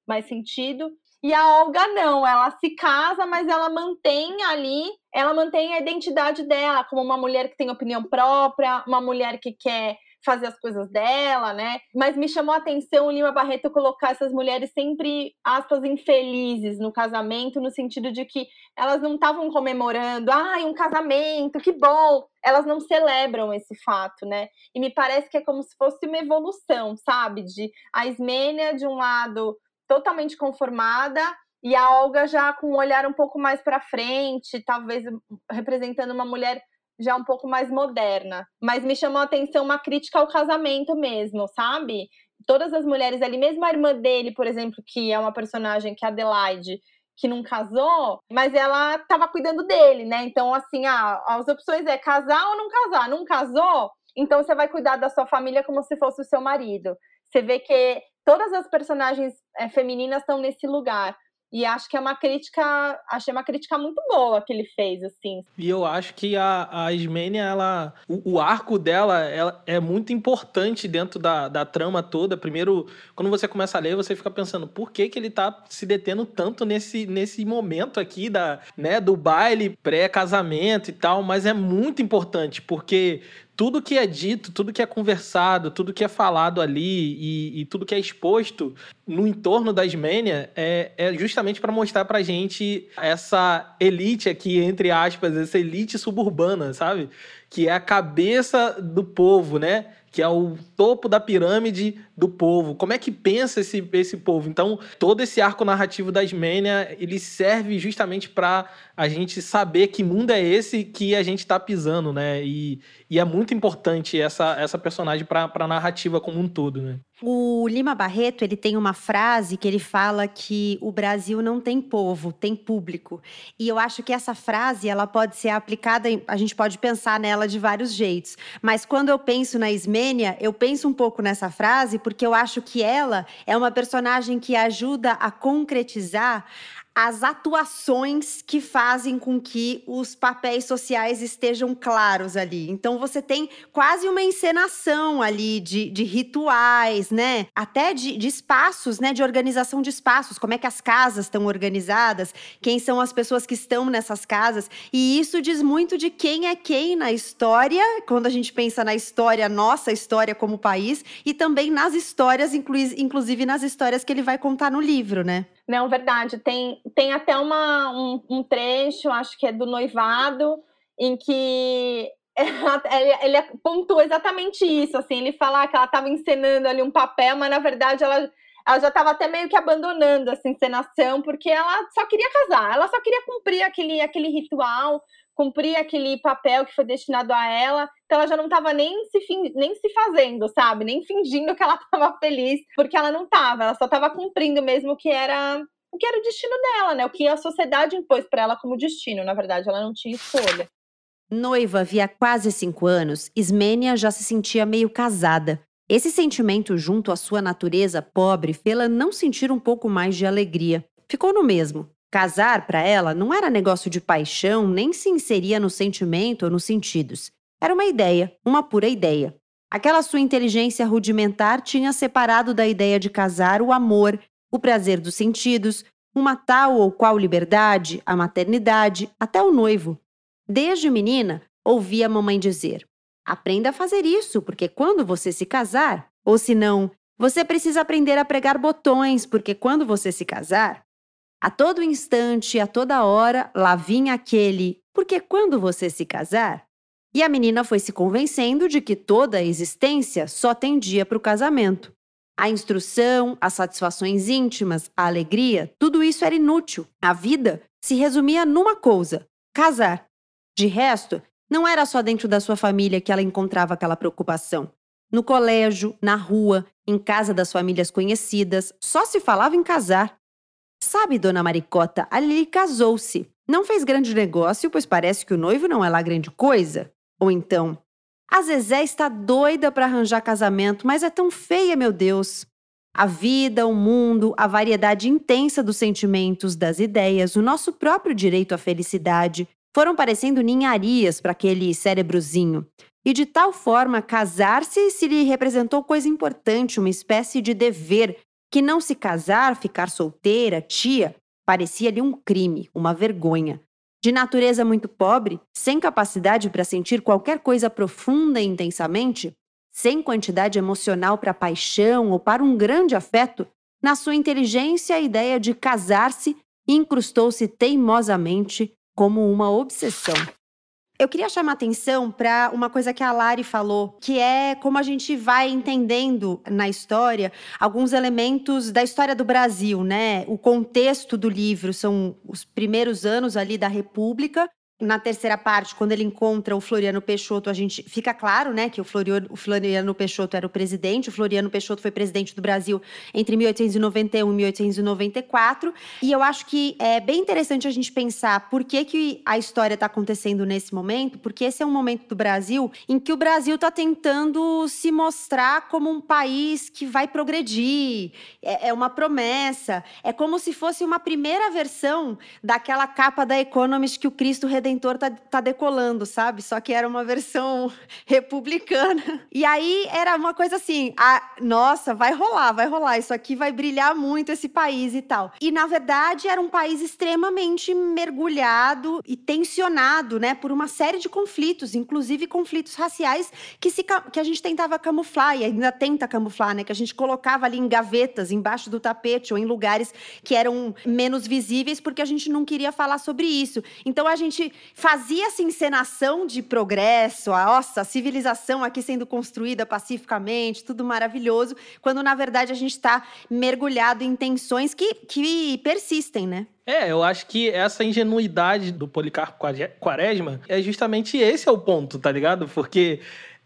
mais sentido. E a Olga não, ela se casa, mas ela mantém ali, ela mantém a identidade dela como uma mulher que tem opinião própria, uma mulher que quer fazer as coisas dela, né? Mas me chamou a atenção o Lima Barreto colocar essas mulheres sempre, aspas, infelizes no casamento, no sentido de que elas não estavam comemorando, ai, um casamento, que bom! Elas não celebram esse fato, né? E me parece que é como se fosse uma evolução, sabe? De a Ismênia, de um lado, totalmente conformada, e a Olga já com um olhar um pouco mais para frente, talvez representando uma mulher já um pouco mais moderna. Mas me chamou a atenção uma crítica ao casamento mesmo, sabe? Todas as mulheres ali, mesmo a irmã dele, por exemplo, que é uma personagem que é Adelaide, que não casou, mas ela estava cuidando dele, né? Então, assim, ah, as opções é casar ou não casar. Não casou? Então você vai cuidar da sua família como se fosse o seu marido. Você vê que todas as personagens é, femininas estão nesse lugar. E acho que é uma crítica, achei uma crítica muito boa que ele fez, assim. E eu acho que a, a Ismênia, ela, o, o, arco dela ela é muito importante dentro da, da trama toda. Primeiro, quando você começa a ler, você fica pensando, por que, que ele tá se detendo tanto nesse, nesse momento aqui da, né, do baile pré-casamento e tal, mas é muito importante, porque tudo que é dito, tudo que é conversado, tudo que é falado ali e, e tudo que é exposto no entorno da Ismênia é, é justamente para mostrar pra gente essa elite aqui, entre aspas, essa elite suburbana, sabe? Que é a cabeça do povo, né? que é o topo da pirâmide do povo. Como é que pensa esse, esse povo? Então, todo esse arco narrativo da Ismênia, ele serve justamente para a gente saber que mundo é esse que a gente está pisando, né? E, e é muito importante essa, essa personagem para a narrativa como um todo, né? O Lima Barreto, ele tem uma frase que ele fala que o Brasil não tem povo, tem público. E eu acho que essa frase, ela pode ser aplicada, a gente pode pensar nela de vários jeitos. Mas quando eu penso na Ismênia, eu penso um pouco nessa frase porque eu acho que ela é uma personagem que ajuda a concretizar as atuações que fazem com que os papéis sociais estejam claros ali. Então você tem quase uma encenação ali de, de rituais, né? Até de, de, espaços, né? De organização de espaços, como é que as casas estão organizadas, quem são as pessoas que estão nessas casas. E isso diz muito de quem é quem na história, quando a gente pensa na história, nossa história como país, e também nas histórias, inclusive nas histórias que ele vai contar no livro, né? Não, verdade. Tem, tem até uma, um, um trecho, acho que é do noivado, em que ele, ele pontua exatamente isso, assim, ele fala que ela estava encenando ali um papel, mas na verdade ela, ela já estava até meio que abandonando essa encenação, porque ela só queria casar, ela só queria cumprir aquele, aquele ritual, cumprir aquele papel que foi destinado a ela. Então ela já não estava nem se nem se fazendo, sabe? Nem fingindo que ela estava feliz, porque ela não estava, ela só estava cumprindo mesmo o que era o que era o destino dela, né? O que a sociedade impôs para ela como destino, na verdade, ela não tinha escolha. Noiva havia quase cinco anos, Ismênia já se sentia meio casada. Esse sentimento, junto à sua natureza pobre, fê-la não sentir um pouco mais de alegria. Ficou no mesmo. Casar, para ela, não era negócio de paixão, nem se inseria no sentimento ou nos sentidos. Era uma ideia, uma pura ideia. Aquela sua inteligência rudimentar tinha separado da ideia de casar o amor, o prazer dos sentidos, uma tal ou qual liberdade, a maternidade, até o noivo. Desde menina, ouvia a mamãe dizer: aprenda a fazer isso, porque quando você se casar, ou se não, você precisa aprender a pregar botões, porque quando você se casar, a todo instante, a toda hora, lá vinha aquele, porque quando você se casar. E a menina foi se convencendo de que toda a existência só tendia para o casamento. A instrução, as satisfações íntimas, a alegria, tudo isso era inútil. A vida se resumia numa coisa: casar. De resto, não era só dentro da sua família que ela encontrava aquela preocupação. No colégio, na rua, em casa das famílias conhecidas, só se falava em casar. Sabe, dona Maricota, a Lili casou-se. Não fez grande negócio, pois parece que o noivo não é lá grande coisa. Ou então, a Zezé está doida para arranjar casamento, mas é tão feia, meu Deus. A vida, o mundo, a variedade intensa dos sentimentos, das ideias, o nosso próprio direito à felicidade, foram parecendo ninharias para aquele cérebrozinho. E de tal forma, casar-se se lhe representou coisa importante, uma espécie de dever, que não se casar, ficar solteira, tia, parecia-lhe um crime, uma vergonha. De natureza muito pobre, sem capacidade para sentir qualquer coisa profunda e intensamente, sem quantidade emocional para paixão ou para um grande afeto, na sua inteligência a ideia de casar-se incrustou-se teimosamente como uma obsessão. Eu queria chamar atenção para uma coisa que a Lari falou, que é como a gente vai entendendo na história alguns elementos da história do Brasil, né? O contexto do livro são os primeiros anos ali da República na terceira parte, quando ele encontra o Floriano Peixoto, a gente fica claro, né, que o Floriano, o Floriano Peixoto era o presidente. O Floriano Peixoto foi presidente do Brasil entre 1891 e 1894. E eu acho que é bem interessante a gente pensar por que, que a história está acontecendo nesse momento, porque esse é um momento do Brasil em que o Brasil está tentando se mostrar como um país que vai progredir. É, é uma promessa. É como se fosse uma primeira versão daquela capa da Economist que o Cristo Redentor Redentor tá, tá decolando, sabe? Só que era uma versão republicana. E aí era uma coisa assim: a, nossa, vai rolar, vai rolar, isso aqui vai brilhar muito esse país e tal. E na verdade era um país extremamente mergulhado e tensionado, né, por uma série de conflitos, inclusive conflitos raciais que, se, que a gente tentava camuflar e ainda tenta camuflar, né? Que a gente colocava ali em gavetas, embaixo do tapete ou em lugares que eram menos visíveis porque a gente não queria falar sobre isso. Então a gente fazia essa encenação de progresso, a, nossa, civilização aqui sendo construída pacificamente, tudo maravilhoso, quando na verdade a gente está mergulhado em tensões que, que persistem, né? É, eu acho que essa ingenuidade do Policarpo Quaresma é justamente esse é o ponto, tá ligado? Porque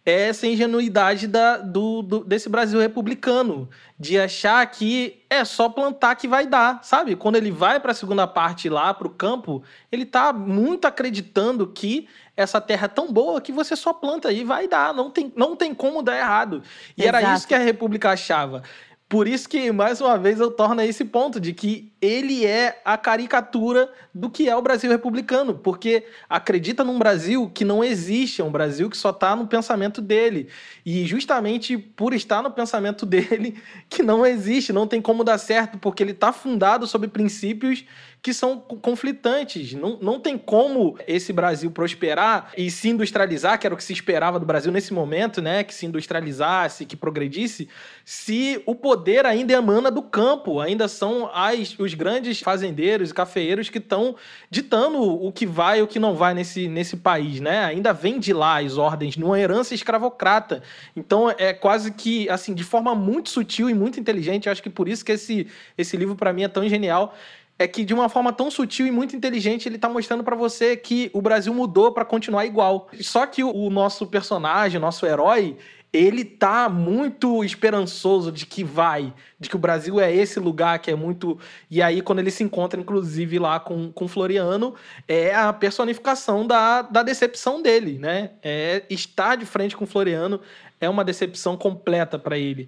é essa ingenuidade da, do, do, desse Brasil republicano, de achar que é só plantar que vai dar, sabe? Quando ele vai para a segunda parte lá, para o campo, ele tá muito acreditando que essa terra é tão boa que você só planta e vai dar, não tem, não tem como dar errado. E Exato. era isso que a República achava. Por isso que, mais uma vez, eu torno esse ponto de que ele é a caricatura do que é o Brasil republicano, porque acredita num Brasil que não existe, é um Brasil que só está no pensamento dele. E justamente por estar no pensamento dele, que não existe, não tem como dar certo, porque ele está fundado sobre princípios que são conflitantes. Não, não tem como esse Brasil prosperar e se industrializar, que era o que se esperava do Brasil nesse momento, né? Que se industrializasse, que progredisse, se o poder ainda emana do campo, ainda são as, os grandes fazendeiros e cafeeiros que estão ditando o que vai e o que não vai nesse, nesse país, né? Ainda vem de lá as ordens, numa herança escravocrata. Então é quase que, assim, de forma muito sutil e muito inteligente, acho que por isso que esse, esse livro para mim é tão genial é que de uma forma tão sutil e muito inteligente ele está mostrando para você que o Brasil mudou para continuar igual. Só que o nosso personagem, o nosso herói, ele tá muito esperançoso de que vai, de que o Brasil é esse lugar que é muito. E aí, quando ele se encontra, inclusive, lá com, com Floriano, é a personificação da, da decepção dele, né? É estar de frente com Floriano é uma decepção completa para ele.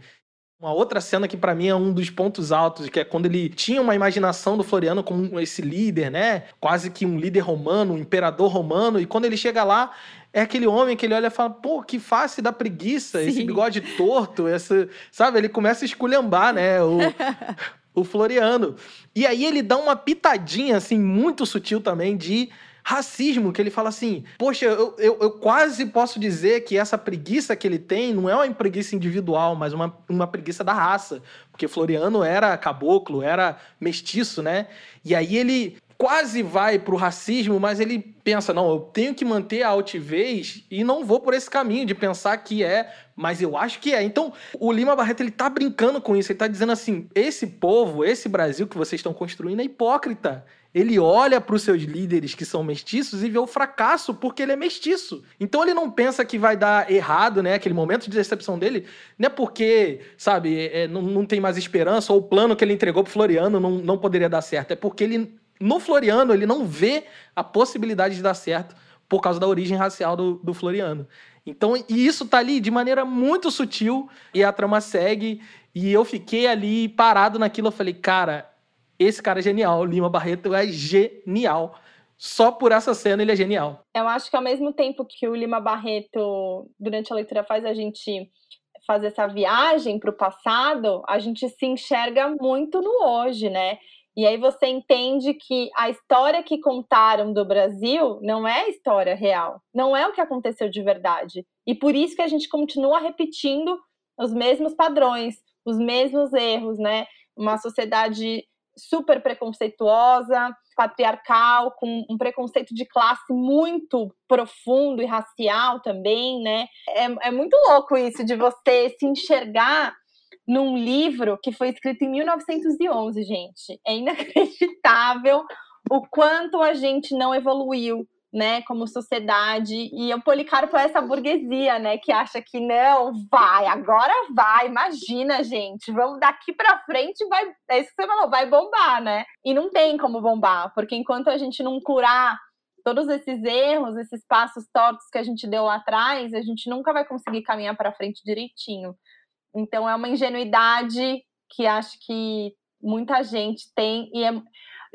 Uma outra cena que para mim é um dos pontos altos, que é quando ele tinha uma imaginação do Floriano como esse líder, né? Quase que um líder romano, um imperador romano, e quando ele chega lá, é aquele homem que ele olha e fala: pô, que face da preguiça, Sim. esse bigode torto, essa. Sabe? Ele começa a esculhambar, né? O, o Floriano. E aí ele dá uma pitadinha, assim, muito sutil também de racismo, que ele fala assim: Poxa, eu, eu, eu, quase posso dizer que essa preguiça que ele tem não é uma preguiça individual, mas uma, uma preguiça da raça. Porque Floriano era caboclo, era mestiço, né? E aí ele quase vai pro racismo, mas ele pensa: não, eu tenho que manter a altivez e não vou por esse caminho de pensar que é, mas eu acho que é. Então, o Lima Barreto ele tá brincando com isso, ele tá dizendo assim: esse povo, esse Brasil que vocês estão construindo é hipócrita. Ele olha para os seus líderes que são mestiços e vê o fracasso porque ele é mestiço. Então ele não pensa que vai dar errado, né? Aquele momento de decepção dele, não é porque, sabe, é, não, não tem mais esperança ou o plano que ele entregou pro Floriano não, não poderia dar certo. É porque ele, no Floriano, ele não vê a possibilidade de dar certo por causa da origem racial do, do Floriano. Então, e isso tá ali de maneira muito sutil e a trama segue. E eu fiquei ali parado naquilo. Eu falei, cara, esse cara é genial. O Lima Barreto é genial. Só por essa cena ele é genial. Eu acho que ao mesmo tempo que o Lima Barreto, durante a leitura, faz a gente fazer essa viagem para o passado, a gente se enxerga muito no hoje, né? E aí você entende que a história que contaram do Brasil não é a história real, não é o que aconteceu de verdade. E por isso que a gente continua repetindo os mesmos padrões, os mesmos erros, né? Uma sociedade super preconceituosa, patriarcal, com um preconceito de classe muito profundo e racial também, né? É, é muito louco isso de você se enxergar num livro que foi escrito em 1911, gente. É inacreditável o quanto a gente não evoluiu né, como sociedade. E o Policarpo é essa burguesia, né, que acha que não, vai, agora vai, imagina, gente, vamos daqui para frente, vai, é isso que você falou, vai bombar, né? E não tem como bombar, porque enquanto a gente não curar todos esses erros, esses passos tortos que a gente deu lá atrás, a gente nunca vai conseguir caminhar para frente direitinho. Então é uma ingenuidade que acho que muita gente tem e é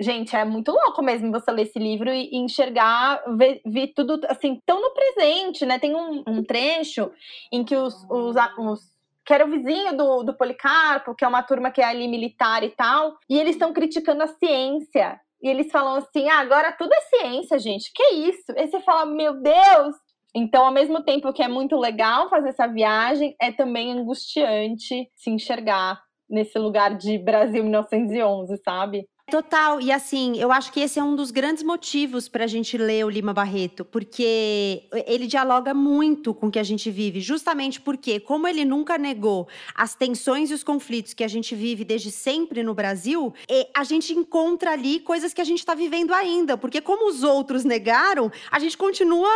Gente, é muito louco mesmo você ler esse livro e enxergar, ver, ver tudo assim, tão no presente, né? Tem um, um trecho em que os, os, os que era o vizinho do, do Policarpo, que é uma turma que é ali militar e tal, e eles estão criticando a ciência. E eles falam assim: ah, agora tudo é ciência, gente. Que isso? Aí você fala: meu Deus! Então, ao mesmo tempo que é muito legal fazer essa viagem, é também angustiante se enxergar nesse lugar de Brasil 1911, sabe? Total, e assim, eu acho que esse é um dos grandes motivos para a gente ler o Lima Barreto, porque ele dialoga muito com o que a gente vive, justamente porque, como ele nunca negou as tensões e os conflitos que a gente vive desde sempre no Brasil, a gente encontra ali coisas que a gente está vivendo ainda, porque, como os outros negaram, a gente continua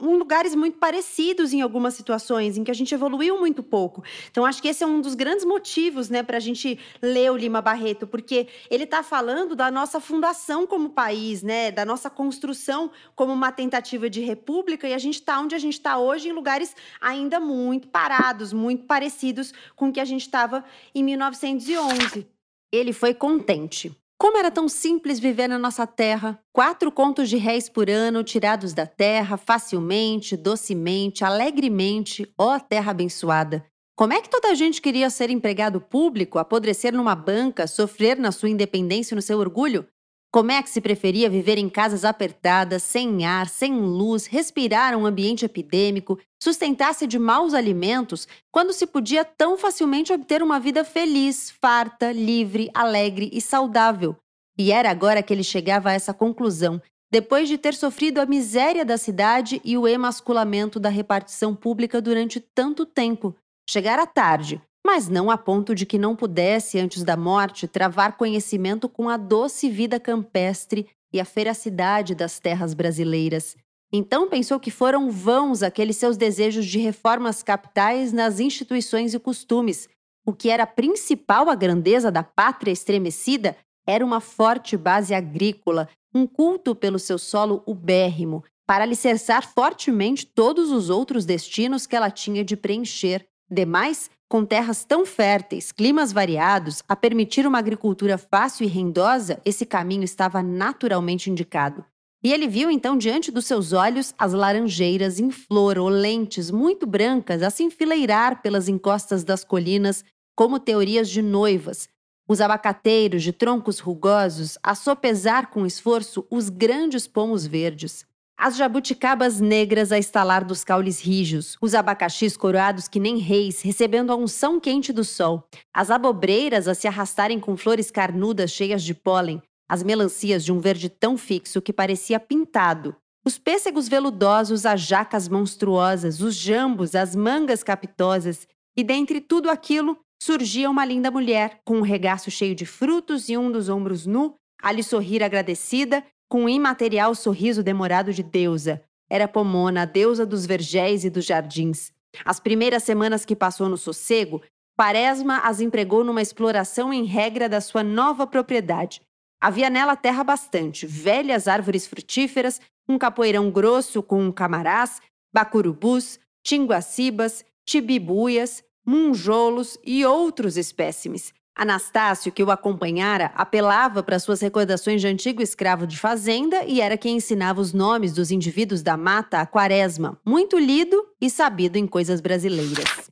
em lugares muito parecidos em algumas situações, em que a gente evoluiu muito pouco. Então, acho que esse é um dos grandes motivos né, para a gente ler o Lima Barreto, porque ele está falando falando da nossa fundação como país, né? Da nossa construção como uma tentativa de república e a gente está onde a gente está hoje em lugares ainda muito parados, muito parecidos com o que a gente estava em 1911. Ele foi contente. Como era tão simples viver na nossa terra? Quatro contos de réis por ano tirados da terra, facilmente, docemente, alegremente, ó terra abençoada. Como é que toda a gente queria ser empregado público, apodrecer numa banca, sofrer na sua independência e no seu orgulho? Como é que se preferia viver em casas apertadas, sem ar, sem luz, respirar um ambiente epidêmico, sustentar-se de maus alimentos, quando se podia tão facilmente obter uma vida feliz, farta, livre, alegre e saudável? E era agora que ele chegava a essa conclusão, depois de ter sofrido a miséria da cidade e o emasculamento da repartição pública durante tanto tempo. Chegara tarde, mas não a ponto de que não pudesse, antes da morte, travar conhecimento com a doce vida campestre e a feracidade das terras brasileiras. Então pensou que foram vãos aqueles seus desejos de reformas capitais nas instituições e costumes. O que era principal a grandeza da pátria estremecida era uma forte base agrícola, um culto pelo seu solo ubérrimo, para alicerçar fortemente todos os outros destinos que ela tinha de preencher. Demais, com terras tão férteis, climas variados, a permitir uma agricultura fácil e rendosa, esse caminho estava naturalmente indicado. E ele viu então diante dos seus olhos as laranjeiras em flor, olentes, muito brancas, a se enfileirar pelas encostas das colinas como teorias de noivas. Os abacateiros de troncos rugosos a sopesar com esforço os grandes pomos verdes. As jabuticabas negras a estalar dos caules rijos, os abacaxis coroados que nem reis, recebendo a unção quente do sol, as abobreiras a se arrastarem com flores carnudas cheias de pólen, as melancias de um verde tão fixo que parecia pintado, os pêssegos veludosos, as jacas monstruosas, os jambos, as mangas capitosas, e dentre tudo aquilo surgia uma linda mulher, com um regaço cheio de frutos e um dos ombros nu, a lhe sorrir agradecida, com um imaterial sorriso demorado de deusa. Era Pomona, a deusa dos vergéis e dos jardins. As primeiras semanas que passou no sossego, Quaresma as empregou numa exploração em regra da sua nova propriedade, Havia nela terra bastante, velhas árvores frutíferas, um capoeirão grosso com camarás, bacurubus, tinguacibas, tibibuias, munjolos e outros espécimes. Anastácio, que o acompanhara, apelava para suas recordações de antigo escravo de fazenda e era quem ensinava os nomes dos indivíduos da mata a quaresma, muito lido e sabido em coisas brasileiras.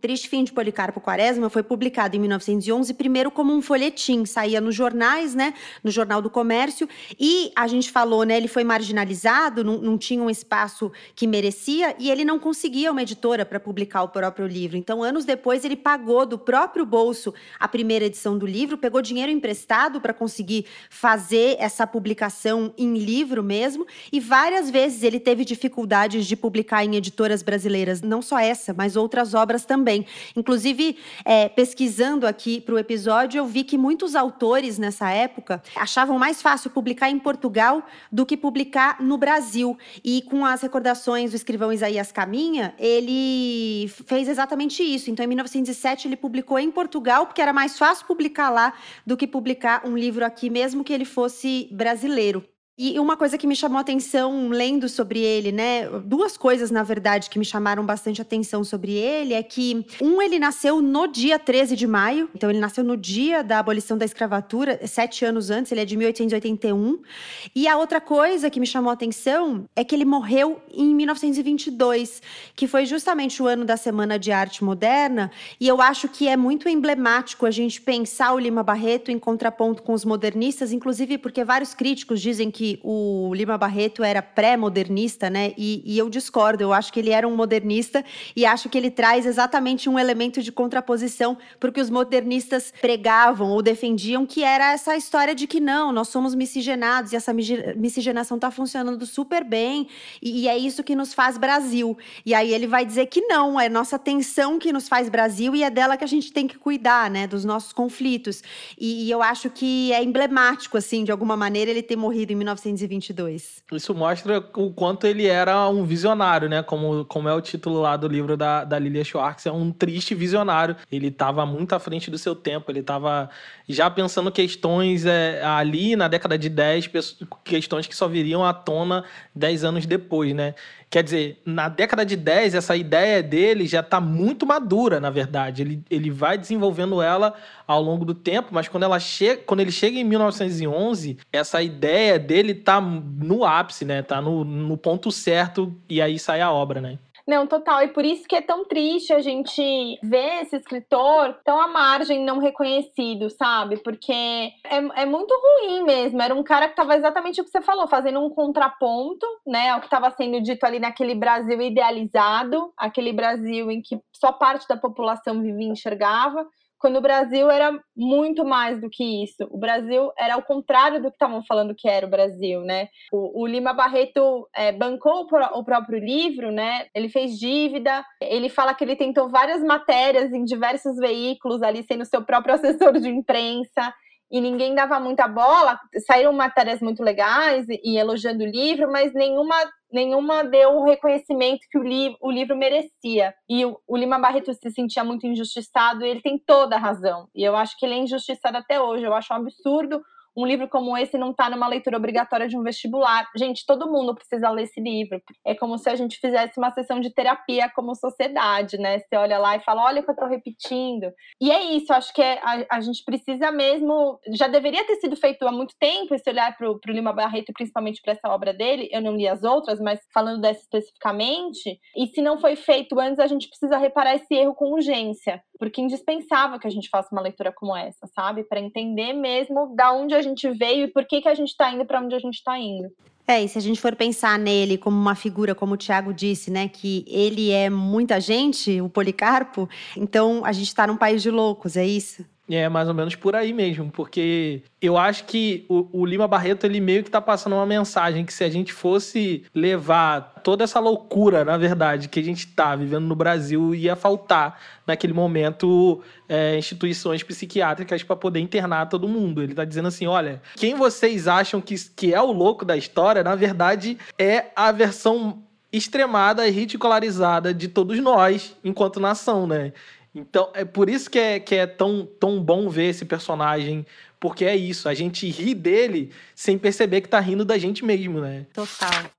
Triste Fim de Policarpo Quaresma foi publicado em 1911, primeiro como um folhetim, saía nos jornais, né, no Jornal do Comércio, e a gente falou, né, ele foi marginalizado, não, não tinha um espaço que merecia, e ele não conseguia uma editora para publicar o próprio livro. Então, anos depois, ele pagou do próprio bolso a primeira edição do livro, pegou dinheiro emprestado para conseguir fazer essa publicação em livro mesmo, e várias vezes ele teve dificuldades de publicar em editoras brasileiras, não só essa, mas outras obras também também. Inclusive, é, pesquisando aqui para o episódio, eu vi que muitos autores nessa época achavam mais fácil publicar em Portugal do que publicar no Brasil. E com as recordações do escrivão Isaías Caminha, ele fez exatamente isso. Então, em 1907, ele publicou em Portugal, porque era mais fácil publicar lá do que publicar um livro aqui, mesmo que ele fosse brasileiro. E uma coisa que me chamou a atenção lendo sobre ele, né? Duas coisas, na verdade, que me chamaram bastante atenção sobre ele é que, um, ele nasceu no dia 13 de maio, então ele nasceu no dia da abolição da escravatura, sete anos antes, ele é de 1881. E a outra coisa que me chamou a atenção é que ele morreu em 1922, que foi justamente o ano da Semana de Arte Moderna, e eu acho que é muito emblemático a gente pensar o Lima Barreto em contraponto com os modernistas, inclusive porque vários críticos dizem que o Lima Barreto era pré-modernista, né? E, e, eu discordo, eu acho que ele era um modernista e acho que ele traz exatamente um elemento de contraposição porque os modernistas pregavam ou defendiam, que era essa história de que não, nós somos miscigenados e essa miscigenação está funcionando super bem e, e é isso que nos faz Brasil. E aí ele vai dizer que não, é nossa tensão que nos faz Brasil e é dela que a gente tem que cuidar, né? Dos nossos conflitos. E, e eu acho que é emblemático, assim, de alguma maneira, ele ter morrido em 19 1922. Isso mostra o quanto ele era um visionário, né? Como, como é o título lá do livro da, da Lilia Schwartz, é um triste visionário. Ele estava muito à frente do seu tempo, ele estava já pensando questões é, ali na década de 10, questões que só viriam à tona 10 anos depois, né? Quer dizer, na década de 10, essa ideia dele já está muito madura, na verdade. Ele, ele vai desenvolvendo ela ao longo do tempo, mas quando, ela quando ele chega em 1911, essa ideia dele tá no ápice, né? Tá no, no ponto certo e aí sai a obra, né? Não, total. E por isso que é tão triste a gente ver esse escritor tão à margem, não reconhecido, sabe? Porque é, é muito ruim mesmo. Era um cara que estava exatamente o que você falou, fazendo um contraponto, né, ao que estava sendo dito ali naquele Brasil idealizado, aquele Brasil em que só parte da população vivia e enxergava quando o Brasil era muito mais do que isso. O Brasil era o contrário do que estavam falando que era o Brasil, né? O, o Lima Barreto é, bancou o próprio livro, né? Ele fez dívida, ele fala que ele tentou várias matérias em diversos veículos, ali sendo seu próprio assessor de imprensa. E ninguém dava muita bola. Saíram matérias muito legais e, e elogiando o livro, mas nenhuma nenhuma deu o reconhecimento que o, li o livro merecia. E o, o, Lima Barreto se sentia muito injustiçado, e ele tem toda a razão. E eu acho que ele é injustiçado até hoje. Eu acho um absurdo um livro como esse não está numa leitura obrigatória de um vestibular. Gente, todo mundo precisa ler esse livro. É como se a gente fizesse uma sessão de terapia como sociedade, né? Você olha lá e fala, olha o que eu estou repetindo. E é isso, acho que é, a, a, gente precisa mesmo. Já deveria ter sido feito há muito tempo esse olhar para o Lima Barreto, principalmente para essa obra dele. Eu não li as outras, mas falando dessa especificamente. E se não foi feito antes, a gente precisa reparar esse erro com urgência porque é indispensável que a gente faça uma leitura como essa, sabe? Para entender mesmo da onde a gente veio e por que, que a gente está indo para onde a gente está indo. É, e se a gente for pensar nele como uma figura, como o Tiago disse, né, que ele é muita gente, o Policarpo, então a gente está num país de loucos, é isso? É, mais ou menos por aí mesmo, porque eu acho que o, o, Lima Barreto, ele meio que tá passando uma mensagem que se a gente fosse levar toda essa loucura, na verdade, que a gente tá vivendo no Brasil, ia faltar naquele momento é, instituições psiquiátricas para poder internar todo mundo. Ele tá dizendo assim, olha, quem vocês acham que, que é o louco da história, na verdade, é a versão extremada e ridicularizada de todos nós, enquanto nação, né? Então, é por isso que é, que é tão, tão bom ver esse personagem, porque é isso, a gente ri dele sem perceber que tá rindo da gente mesmo, né? Total.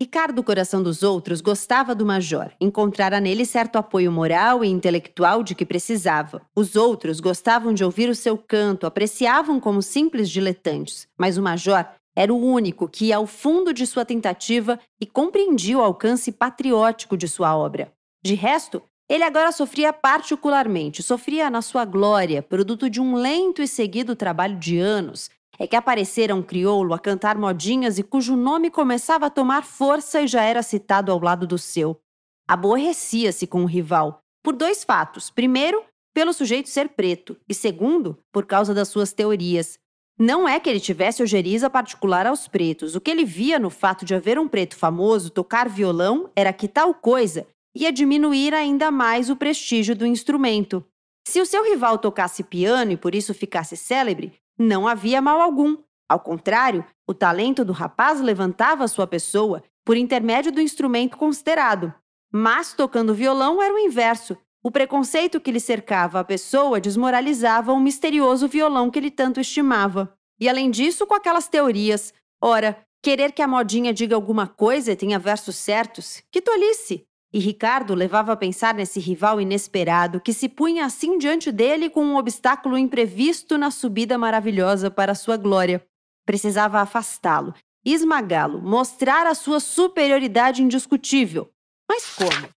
Ricardo Coração dos Outros gostava do Major, encontrara nele certo apoio moral e intelectual de que precisava. Os outros gostavam de ouvir o seu canto, apreciavam como simples diletantes, mas o Major era o único que ia ao fundo de sua tentativa e compreendia o alcance patriótico de sua obra. De resto, ele agora sofria particularmente, sofria na sua glória, produto de um lento e seguido trabalho de anos. É que aparecera um crioulo a cantar modinhas e cujo nome começava a tomar força e já era citado ao lado do seu. Aborrecia-se com o rival, por dois fatos. Primeiro, pelo sujeito ser preto, e segundo, por causa das suas teorias. Não é que ele tivesse ojeriza particular aos pretos. O que ele via no fato de haver um preto famoso tocar violão era que tal coisa ia diminuir ainda mais o prestígio do instrumento. Se o seu rival tocasse piano e por isso ficasse célebre, não havia mal algum. Ao contrário, o talento do rapaz levantava sua pessoa por intermédio do instrumento considerado. Mas tocando violão era o inverso. O preconceito que lhe cercava a pessoa desmoralizava o misterioso violão que ele tanto estimava. E além disso, com aquelas teorias. Ora, querer que a modinha diga alguma coisa e tenha versos certos? Que tolice! E Ricardo levava a pensar nesse rival inesperado que se punha assim diante dele com um obstáculo imprevisto na subida maravilhosa para sua glória. Precisava afastá-lo, esmagá-lo, mostrar a sua superioridade indiscutível. Mas como?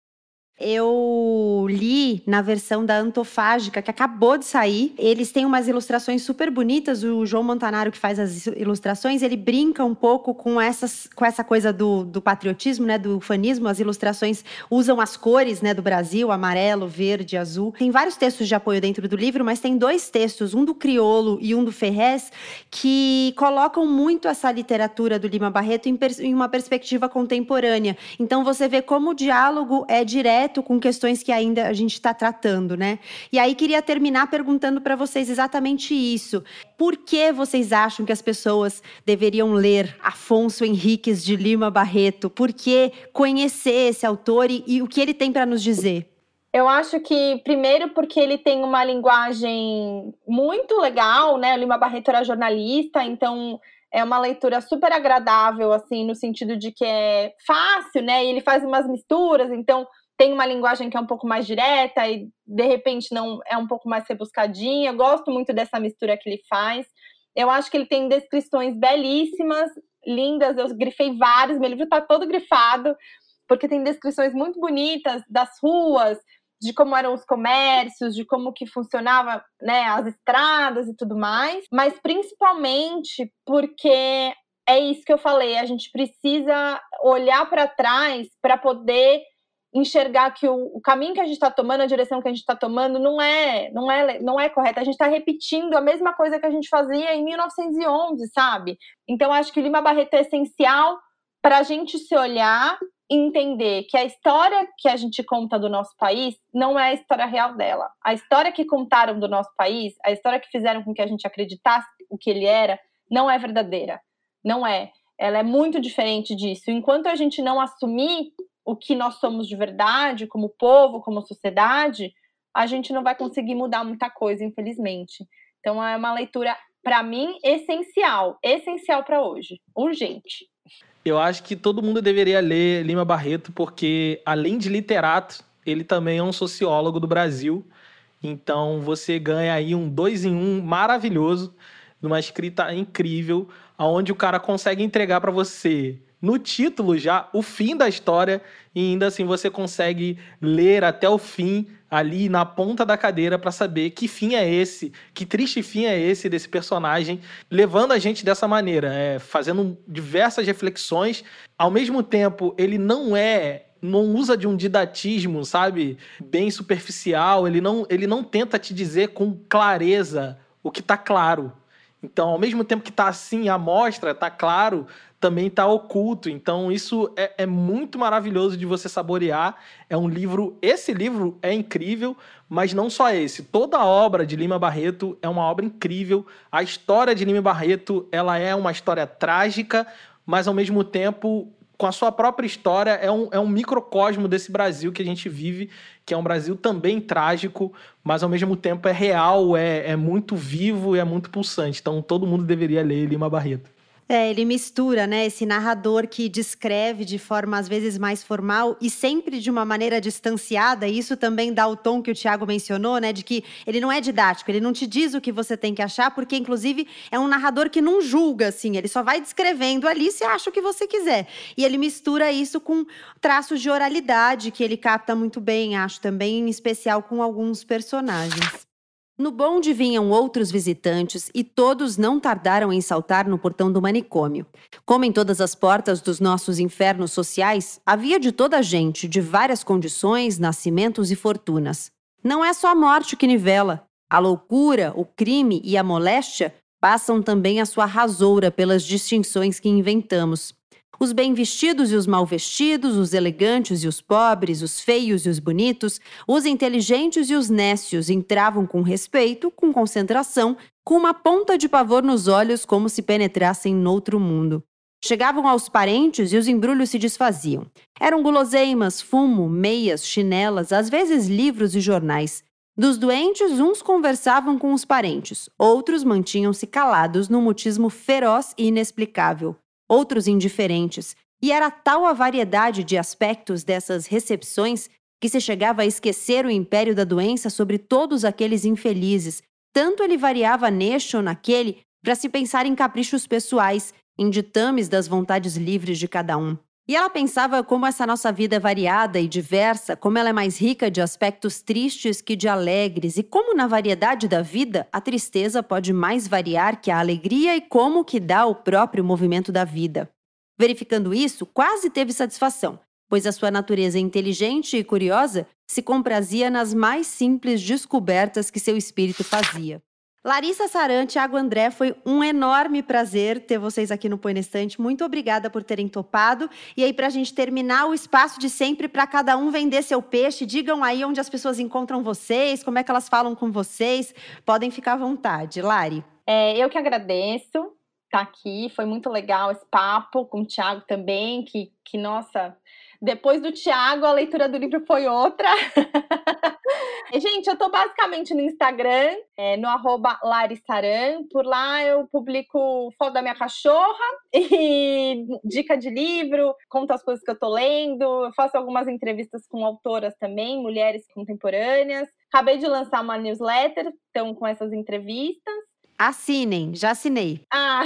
Eu li na versão da Antofágica, que acabou de sair. Eles têm umas ilustrações super bonitas. O João Montanaro, que faz as ilustrações, ele brinca um pouco com, essas, com essa coisa do, do patriotismo, né? Do ufanismo. As ilustrações usam as cores né, do Brasil, amarelo, verde, azul. Tem vários textos de apoio dentro do livro, mas tem dois textos, um do Criolo e um do Ferrez, que colocam muito essa literatura do Lima Barreto em, em uma perspectiva contemporânea. Então você vê como o diálogo é direto direto com questões que ainda a gente está tratando, né? E aí queria terminar perguntando para vocês exatamente isso. Por que vocês acham que as pessoas deveriam ler Afonso Henriques de Lima Barreto? Por que conhecer esse autor e, e o que ele tem para nos dizer? Eu acho que, primeiro, porque ele tem uma linguagem muito legal, né? O Lima Barreto era jornalista, então é uma leitura super agradável, assim, no sentido de que é fácil, né? E ele faz umas misturas, então tem uma linguagem que é um pouco mais direta e de repente não é um pouco mais rebuscadinha. Eu gosto muito dessa mistura que ele faz. Eu acho que ele tem descrições belíssimas, lindas. Eu grifei vários, meu livro está todo grifado, porque tem descrições muito bonitas das ruas, de como eram os comércios, de como que funcionava, né, as estradas e tudo mais, mas principalmente porque é isso que eu falei, a gente precisa olhar para trás para poder enxergar que o, o, caminho que a gente está tomando, a direção que a gente está tomando, não é, não é, não é correta. A gente está repetindo a mesma coisa que a gente fazia em 1911, sabe? Então acho que Lima Barreto é essencial para a gente se olhar entender que a história que a gente conta do nosso país não é a história real dela. A história que contaram do nosso país, a história que fizeram com que a gente acreditasse o que ele era, não é verdadeira. Não é. Ela é muito diferente disso. Enquanto a gente não assumir o que nós somos de verdade, como povo, como sociedade, a gente não vai conseguir mudar muita coisa, infelizmente. Então é uma leitura, para mim, essencial. Essencial para hoje. Urgente. Eu acho que todo mundo deveria ler Lima Barreto, porque além de literato, ele também é um sociólogo do Brasil. Então você ganha aí um dois em um maravilhoso, numa escrita incrível, aonde o cara consegue entregar para você no título já o fim da história e ainda assim você consegue ler até o fim ali na ponta da cadeira para saber que fim é esse, que triste fim é esse desse personagem, levando a gente dessa maneira, é, fazendo diversas reflexões. Ao mesmo tempo, ele não é não usa de um didatismo, sabe, bem superficial, ele não, ele não tenta te dizer com clareza o que está claro. Então, ao mesmo tempo que está assim, a mostra, está claro, também está oculto. Então, isso é, é, muito maravilhoso de você saborear. É um livro. Esse livro é incrível, mas não só esse. Toda a obra de Lima Barreto é uma obra incrível. A história de Lima Barreto ela é uma história trágica, mas ao mesmo tempo. Com a sua própria história, é um, é um microcosmo desse Brasil que a gente vive, que é um Brasil também trágico, mas ao mesmo tempo é real, é, é muito vivo e é muito pulsante. Então todo mundo deveria ler Lima Barreto. É, ele mistura, né, esse narrador que descreve de forma às vezes mais formal e sempre de uma maneira distanciada. E isso também dá o tom que o Tiago mencionou, né, de que ele não é didático, ele não te diz o que você tem que achar, porque inclusive é um narrador que não julga, assim, ele só vai descrevendo ali se acha o que você quiser. E ele mistura isso com traços de oralidade que ele capta muito bem, acho também em especial com alguns personagens. No bonde vinham outros visitantes e todos não tardaram em saltar no portão do manicômio. Como em todas as portas dos nossos infernos sociais, havia de toda a gente, de várias condições, nascimentos e fortunas. Não é só a morte que nivela. A loucura, o crime e a moléstia passam também a sua rasoura pelas distinções que inventamos. Os bem vestidos e os mal vestidos, os elegantes e os pobres, os feios e os bonitos, os inteligentes e os nécios entravam com respeito, com concentração, com uma ponta de pavor nos olhos, como se penetrassem noutro mundo. Chegavam aos parentes e os embrulhos se desfaziam. Eram guloseimas, fumo, meias, chinelas, às vezes livros e jornais. Dos doentes, uns conversavam com os parentes, outros mantinham-se calados num mutismo feroz e inexplicável outros indiferentes, e era tal a variedade de aspectos dessas recepções que se chegava a esquecer o império da doença sobre todos aqueles infelizes. Tanto ele variava neste ou naquele para se pensar em caprichos pessoais, em ditames das vontades livres de cada um. E ela pensava como essa nossa vida é variada e diversa, como ela é mais rica de aspectos tristes que de alegres, e como na variedade da vida a tristeza pode mais variar que a alegria e como que dá o próprio movimento da vida. Verificando isso, quase teve satisfação, pois a sua natureza inteligente e curiosa se comprazia nas mais simples descobertas que seu espírito fazia. Larissa Saran, Thiago André, foi um enorme prazer ter vocês aqui no Põe na Estante. Muito obrigada por terem topado. E aí, para a gente terminar, o espaço de sempre para cada um vender seu peixe. Digam aí onde as pessoas encontram vocês, como é que elas falam com vocês. Podem ficar à vontade. Lari. É, eu que agradeço estar tá aqui. Foi muito legal esse papo com o Thiago também, que, que nossa, depois do Tiago, a leitura do livro foi outra. Gente, eu tô basicamente no Instagram, é, no arroba Larissaran. Por lá eu publico foto da minha cachorra e dica de livro, conto as coisas que eu tô lendo. Eu faço algumas entrevistas com autoras também, mulheres contemporâneas. Acabei de lançar uma newsletter, então, com essas entrevistas. Assinem, já assinei. Ah,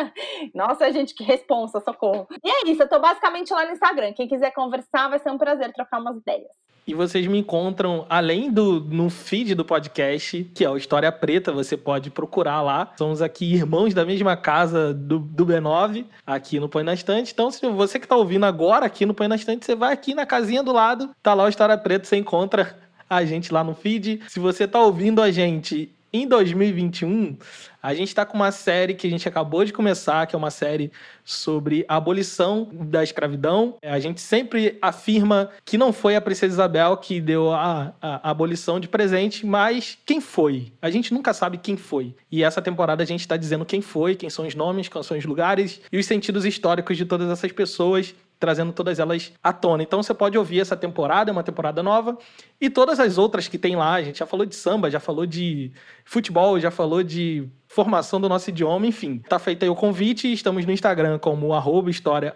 nossa, gente, que responsa, socorro. E é isso, eu tô basicamente lá no Instagram. Quem quiser conversar, vai ser um prazer trocar umas ideias. E vocês me encontram, além do no feed do podcast, que é o História Preta, você pode procurar lá. Somos aqui irmãos da mesma casa do, do B9, aqui no Põe na Estante. Então, se você que tá ouvindo agora aqui no Põe na Estante, você vai aqui na casinha do lado, tá lá o História Preta, você encontra a gente lá no feed. Se você tá ouvindo a gente Em 2021, a gente está com uma série que a gente acabou de começar, que é uma série sobre a abolição da escravidão. A gente sempre afirma que não foi a Princesa Isabel que deu a, a, a abolição de presente, mas quem foi? A gente nunca sabe quem foi. E essa temporada a gente está dizendo quem foi, quem são os nomes, quais são os lugares e os sentidos históricos de todas essas pessoas trazendo todas elas à tona. Então você pode ouvir essa temporada, é uma temporada nova, e todas as outras que tem lá. A gente já falou de samba, já falou de futebol, já falou de formação do nosso idioma, enfim. Tá feito aí o convite, estamos no Instagram como arroba história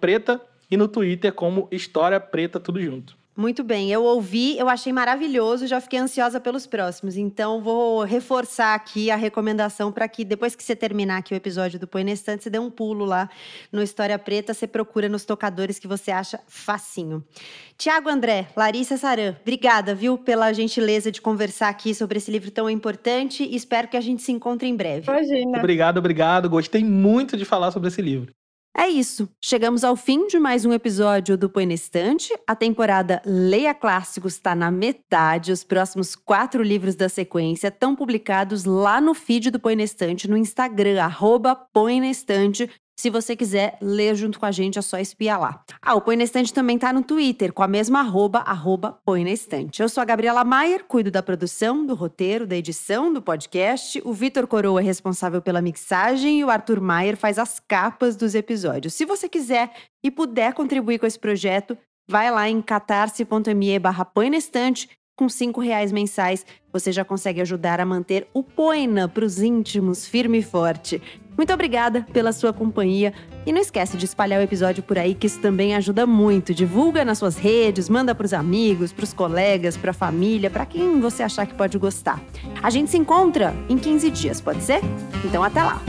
preta e no Twitter como História Preta, tudo junto. Muito bem, eu ouvi, eu achei maravilhoso, já fiquei ansiosa pelos próximos. Então, vou reforçar aqui a recomendação para que depois que você terminar aqui o episódio do Põe na Estante, você dê um pulo lá no História Preta, você procura nos tocadores que você acha facinho. Tiago André, Larissa Saran, obrigada, viu, pela gentileza de conversar aqui sobre esse livro tão importante. Espero que a gente se encontre em breve. Imagina. Obrigado, obrigado. Gostei muito de falar sobre esse livro. É isso. Chegamos ao fim de mais um episódio do Põe na Estante. A temporada Leia Clássicos está na metade. Os próximos quatro livros da sequência estão publicados lá no feed do Põe na Estante, no Instagram, arroba Põe na Estante. Se você quiser ler junto com a gente, é só espiar lá. Ah, o Põe na Estante também tá no Twitter, com a mesma arroba, arroba Põe na Estante. Eu sou a Gabriela Maier, cuido da produção, do roteiro, da edição do podcast. O Vitor Coroa é responsável pela mixagem e o Arthur Maier faz as capas dos episódios. Se você quiser e puder contribuir com esse projeto, vai lá em catarse.me barra Põe na Estante com cinco reais mensais, você já consegue ajudar a manter o Poina para os íntimos firme e forte. Muito obrigada pela sua companhia e não esquece de espalhar o episódio por aí, que isso também ajuda muito. Divulga nas suas redes, manda para os amigos, para os colegas, para a família, para quem você achar que pode gostar. A gente se encontra em 15 dias, pode ser? Então até lá.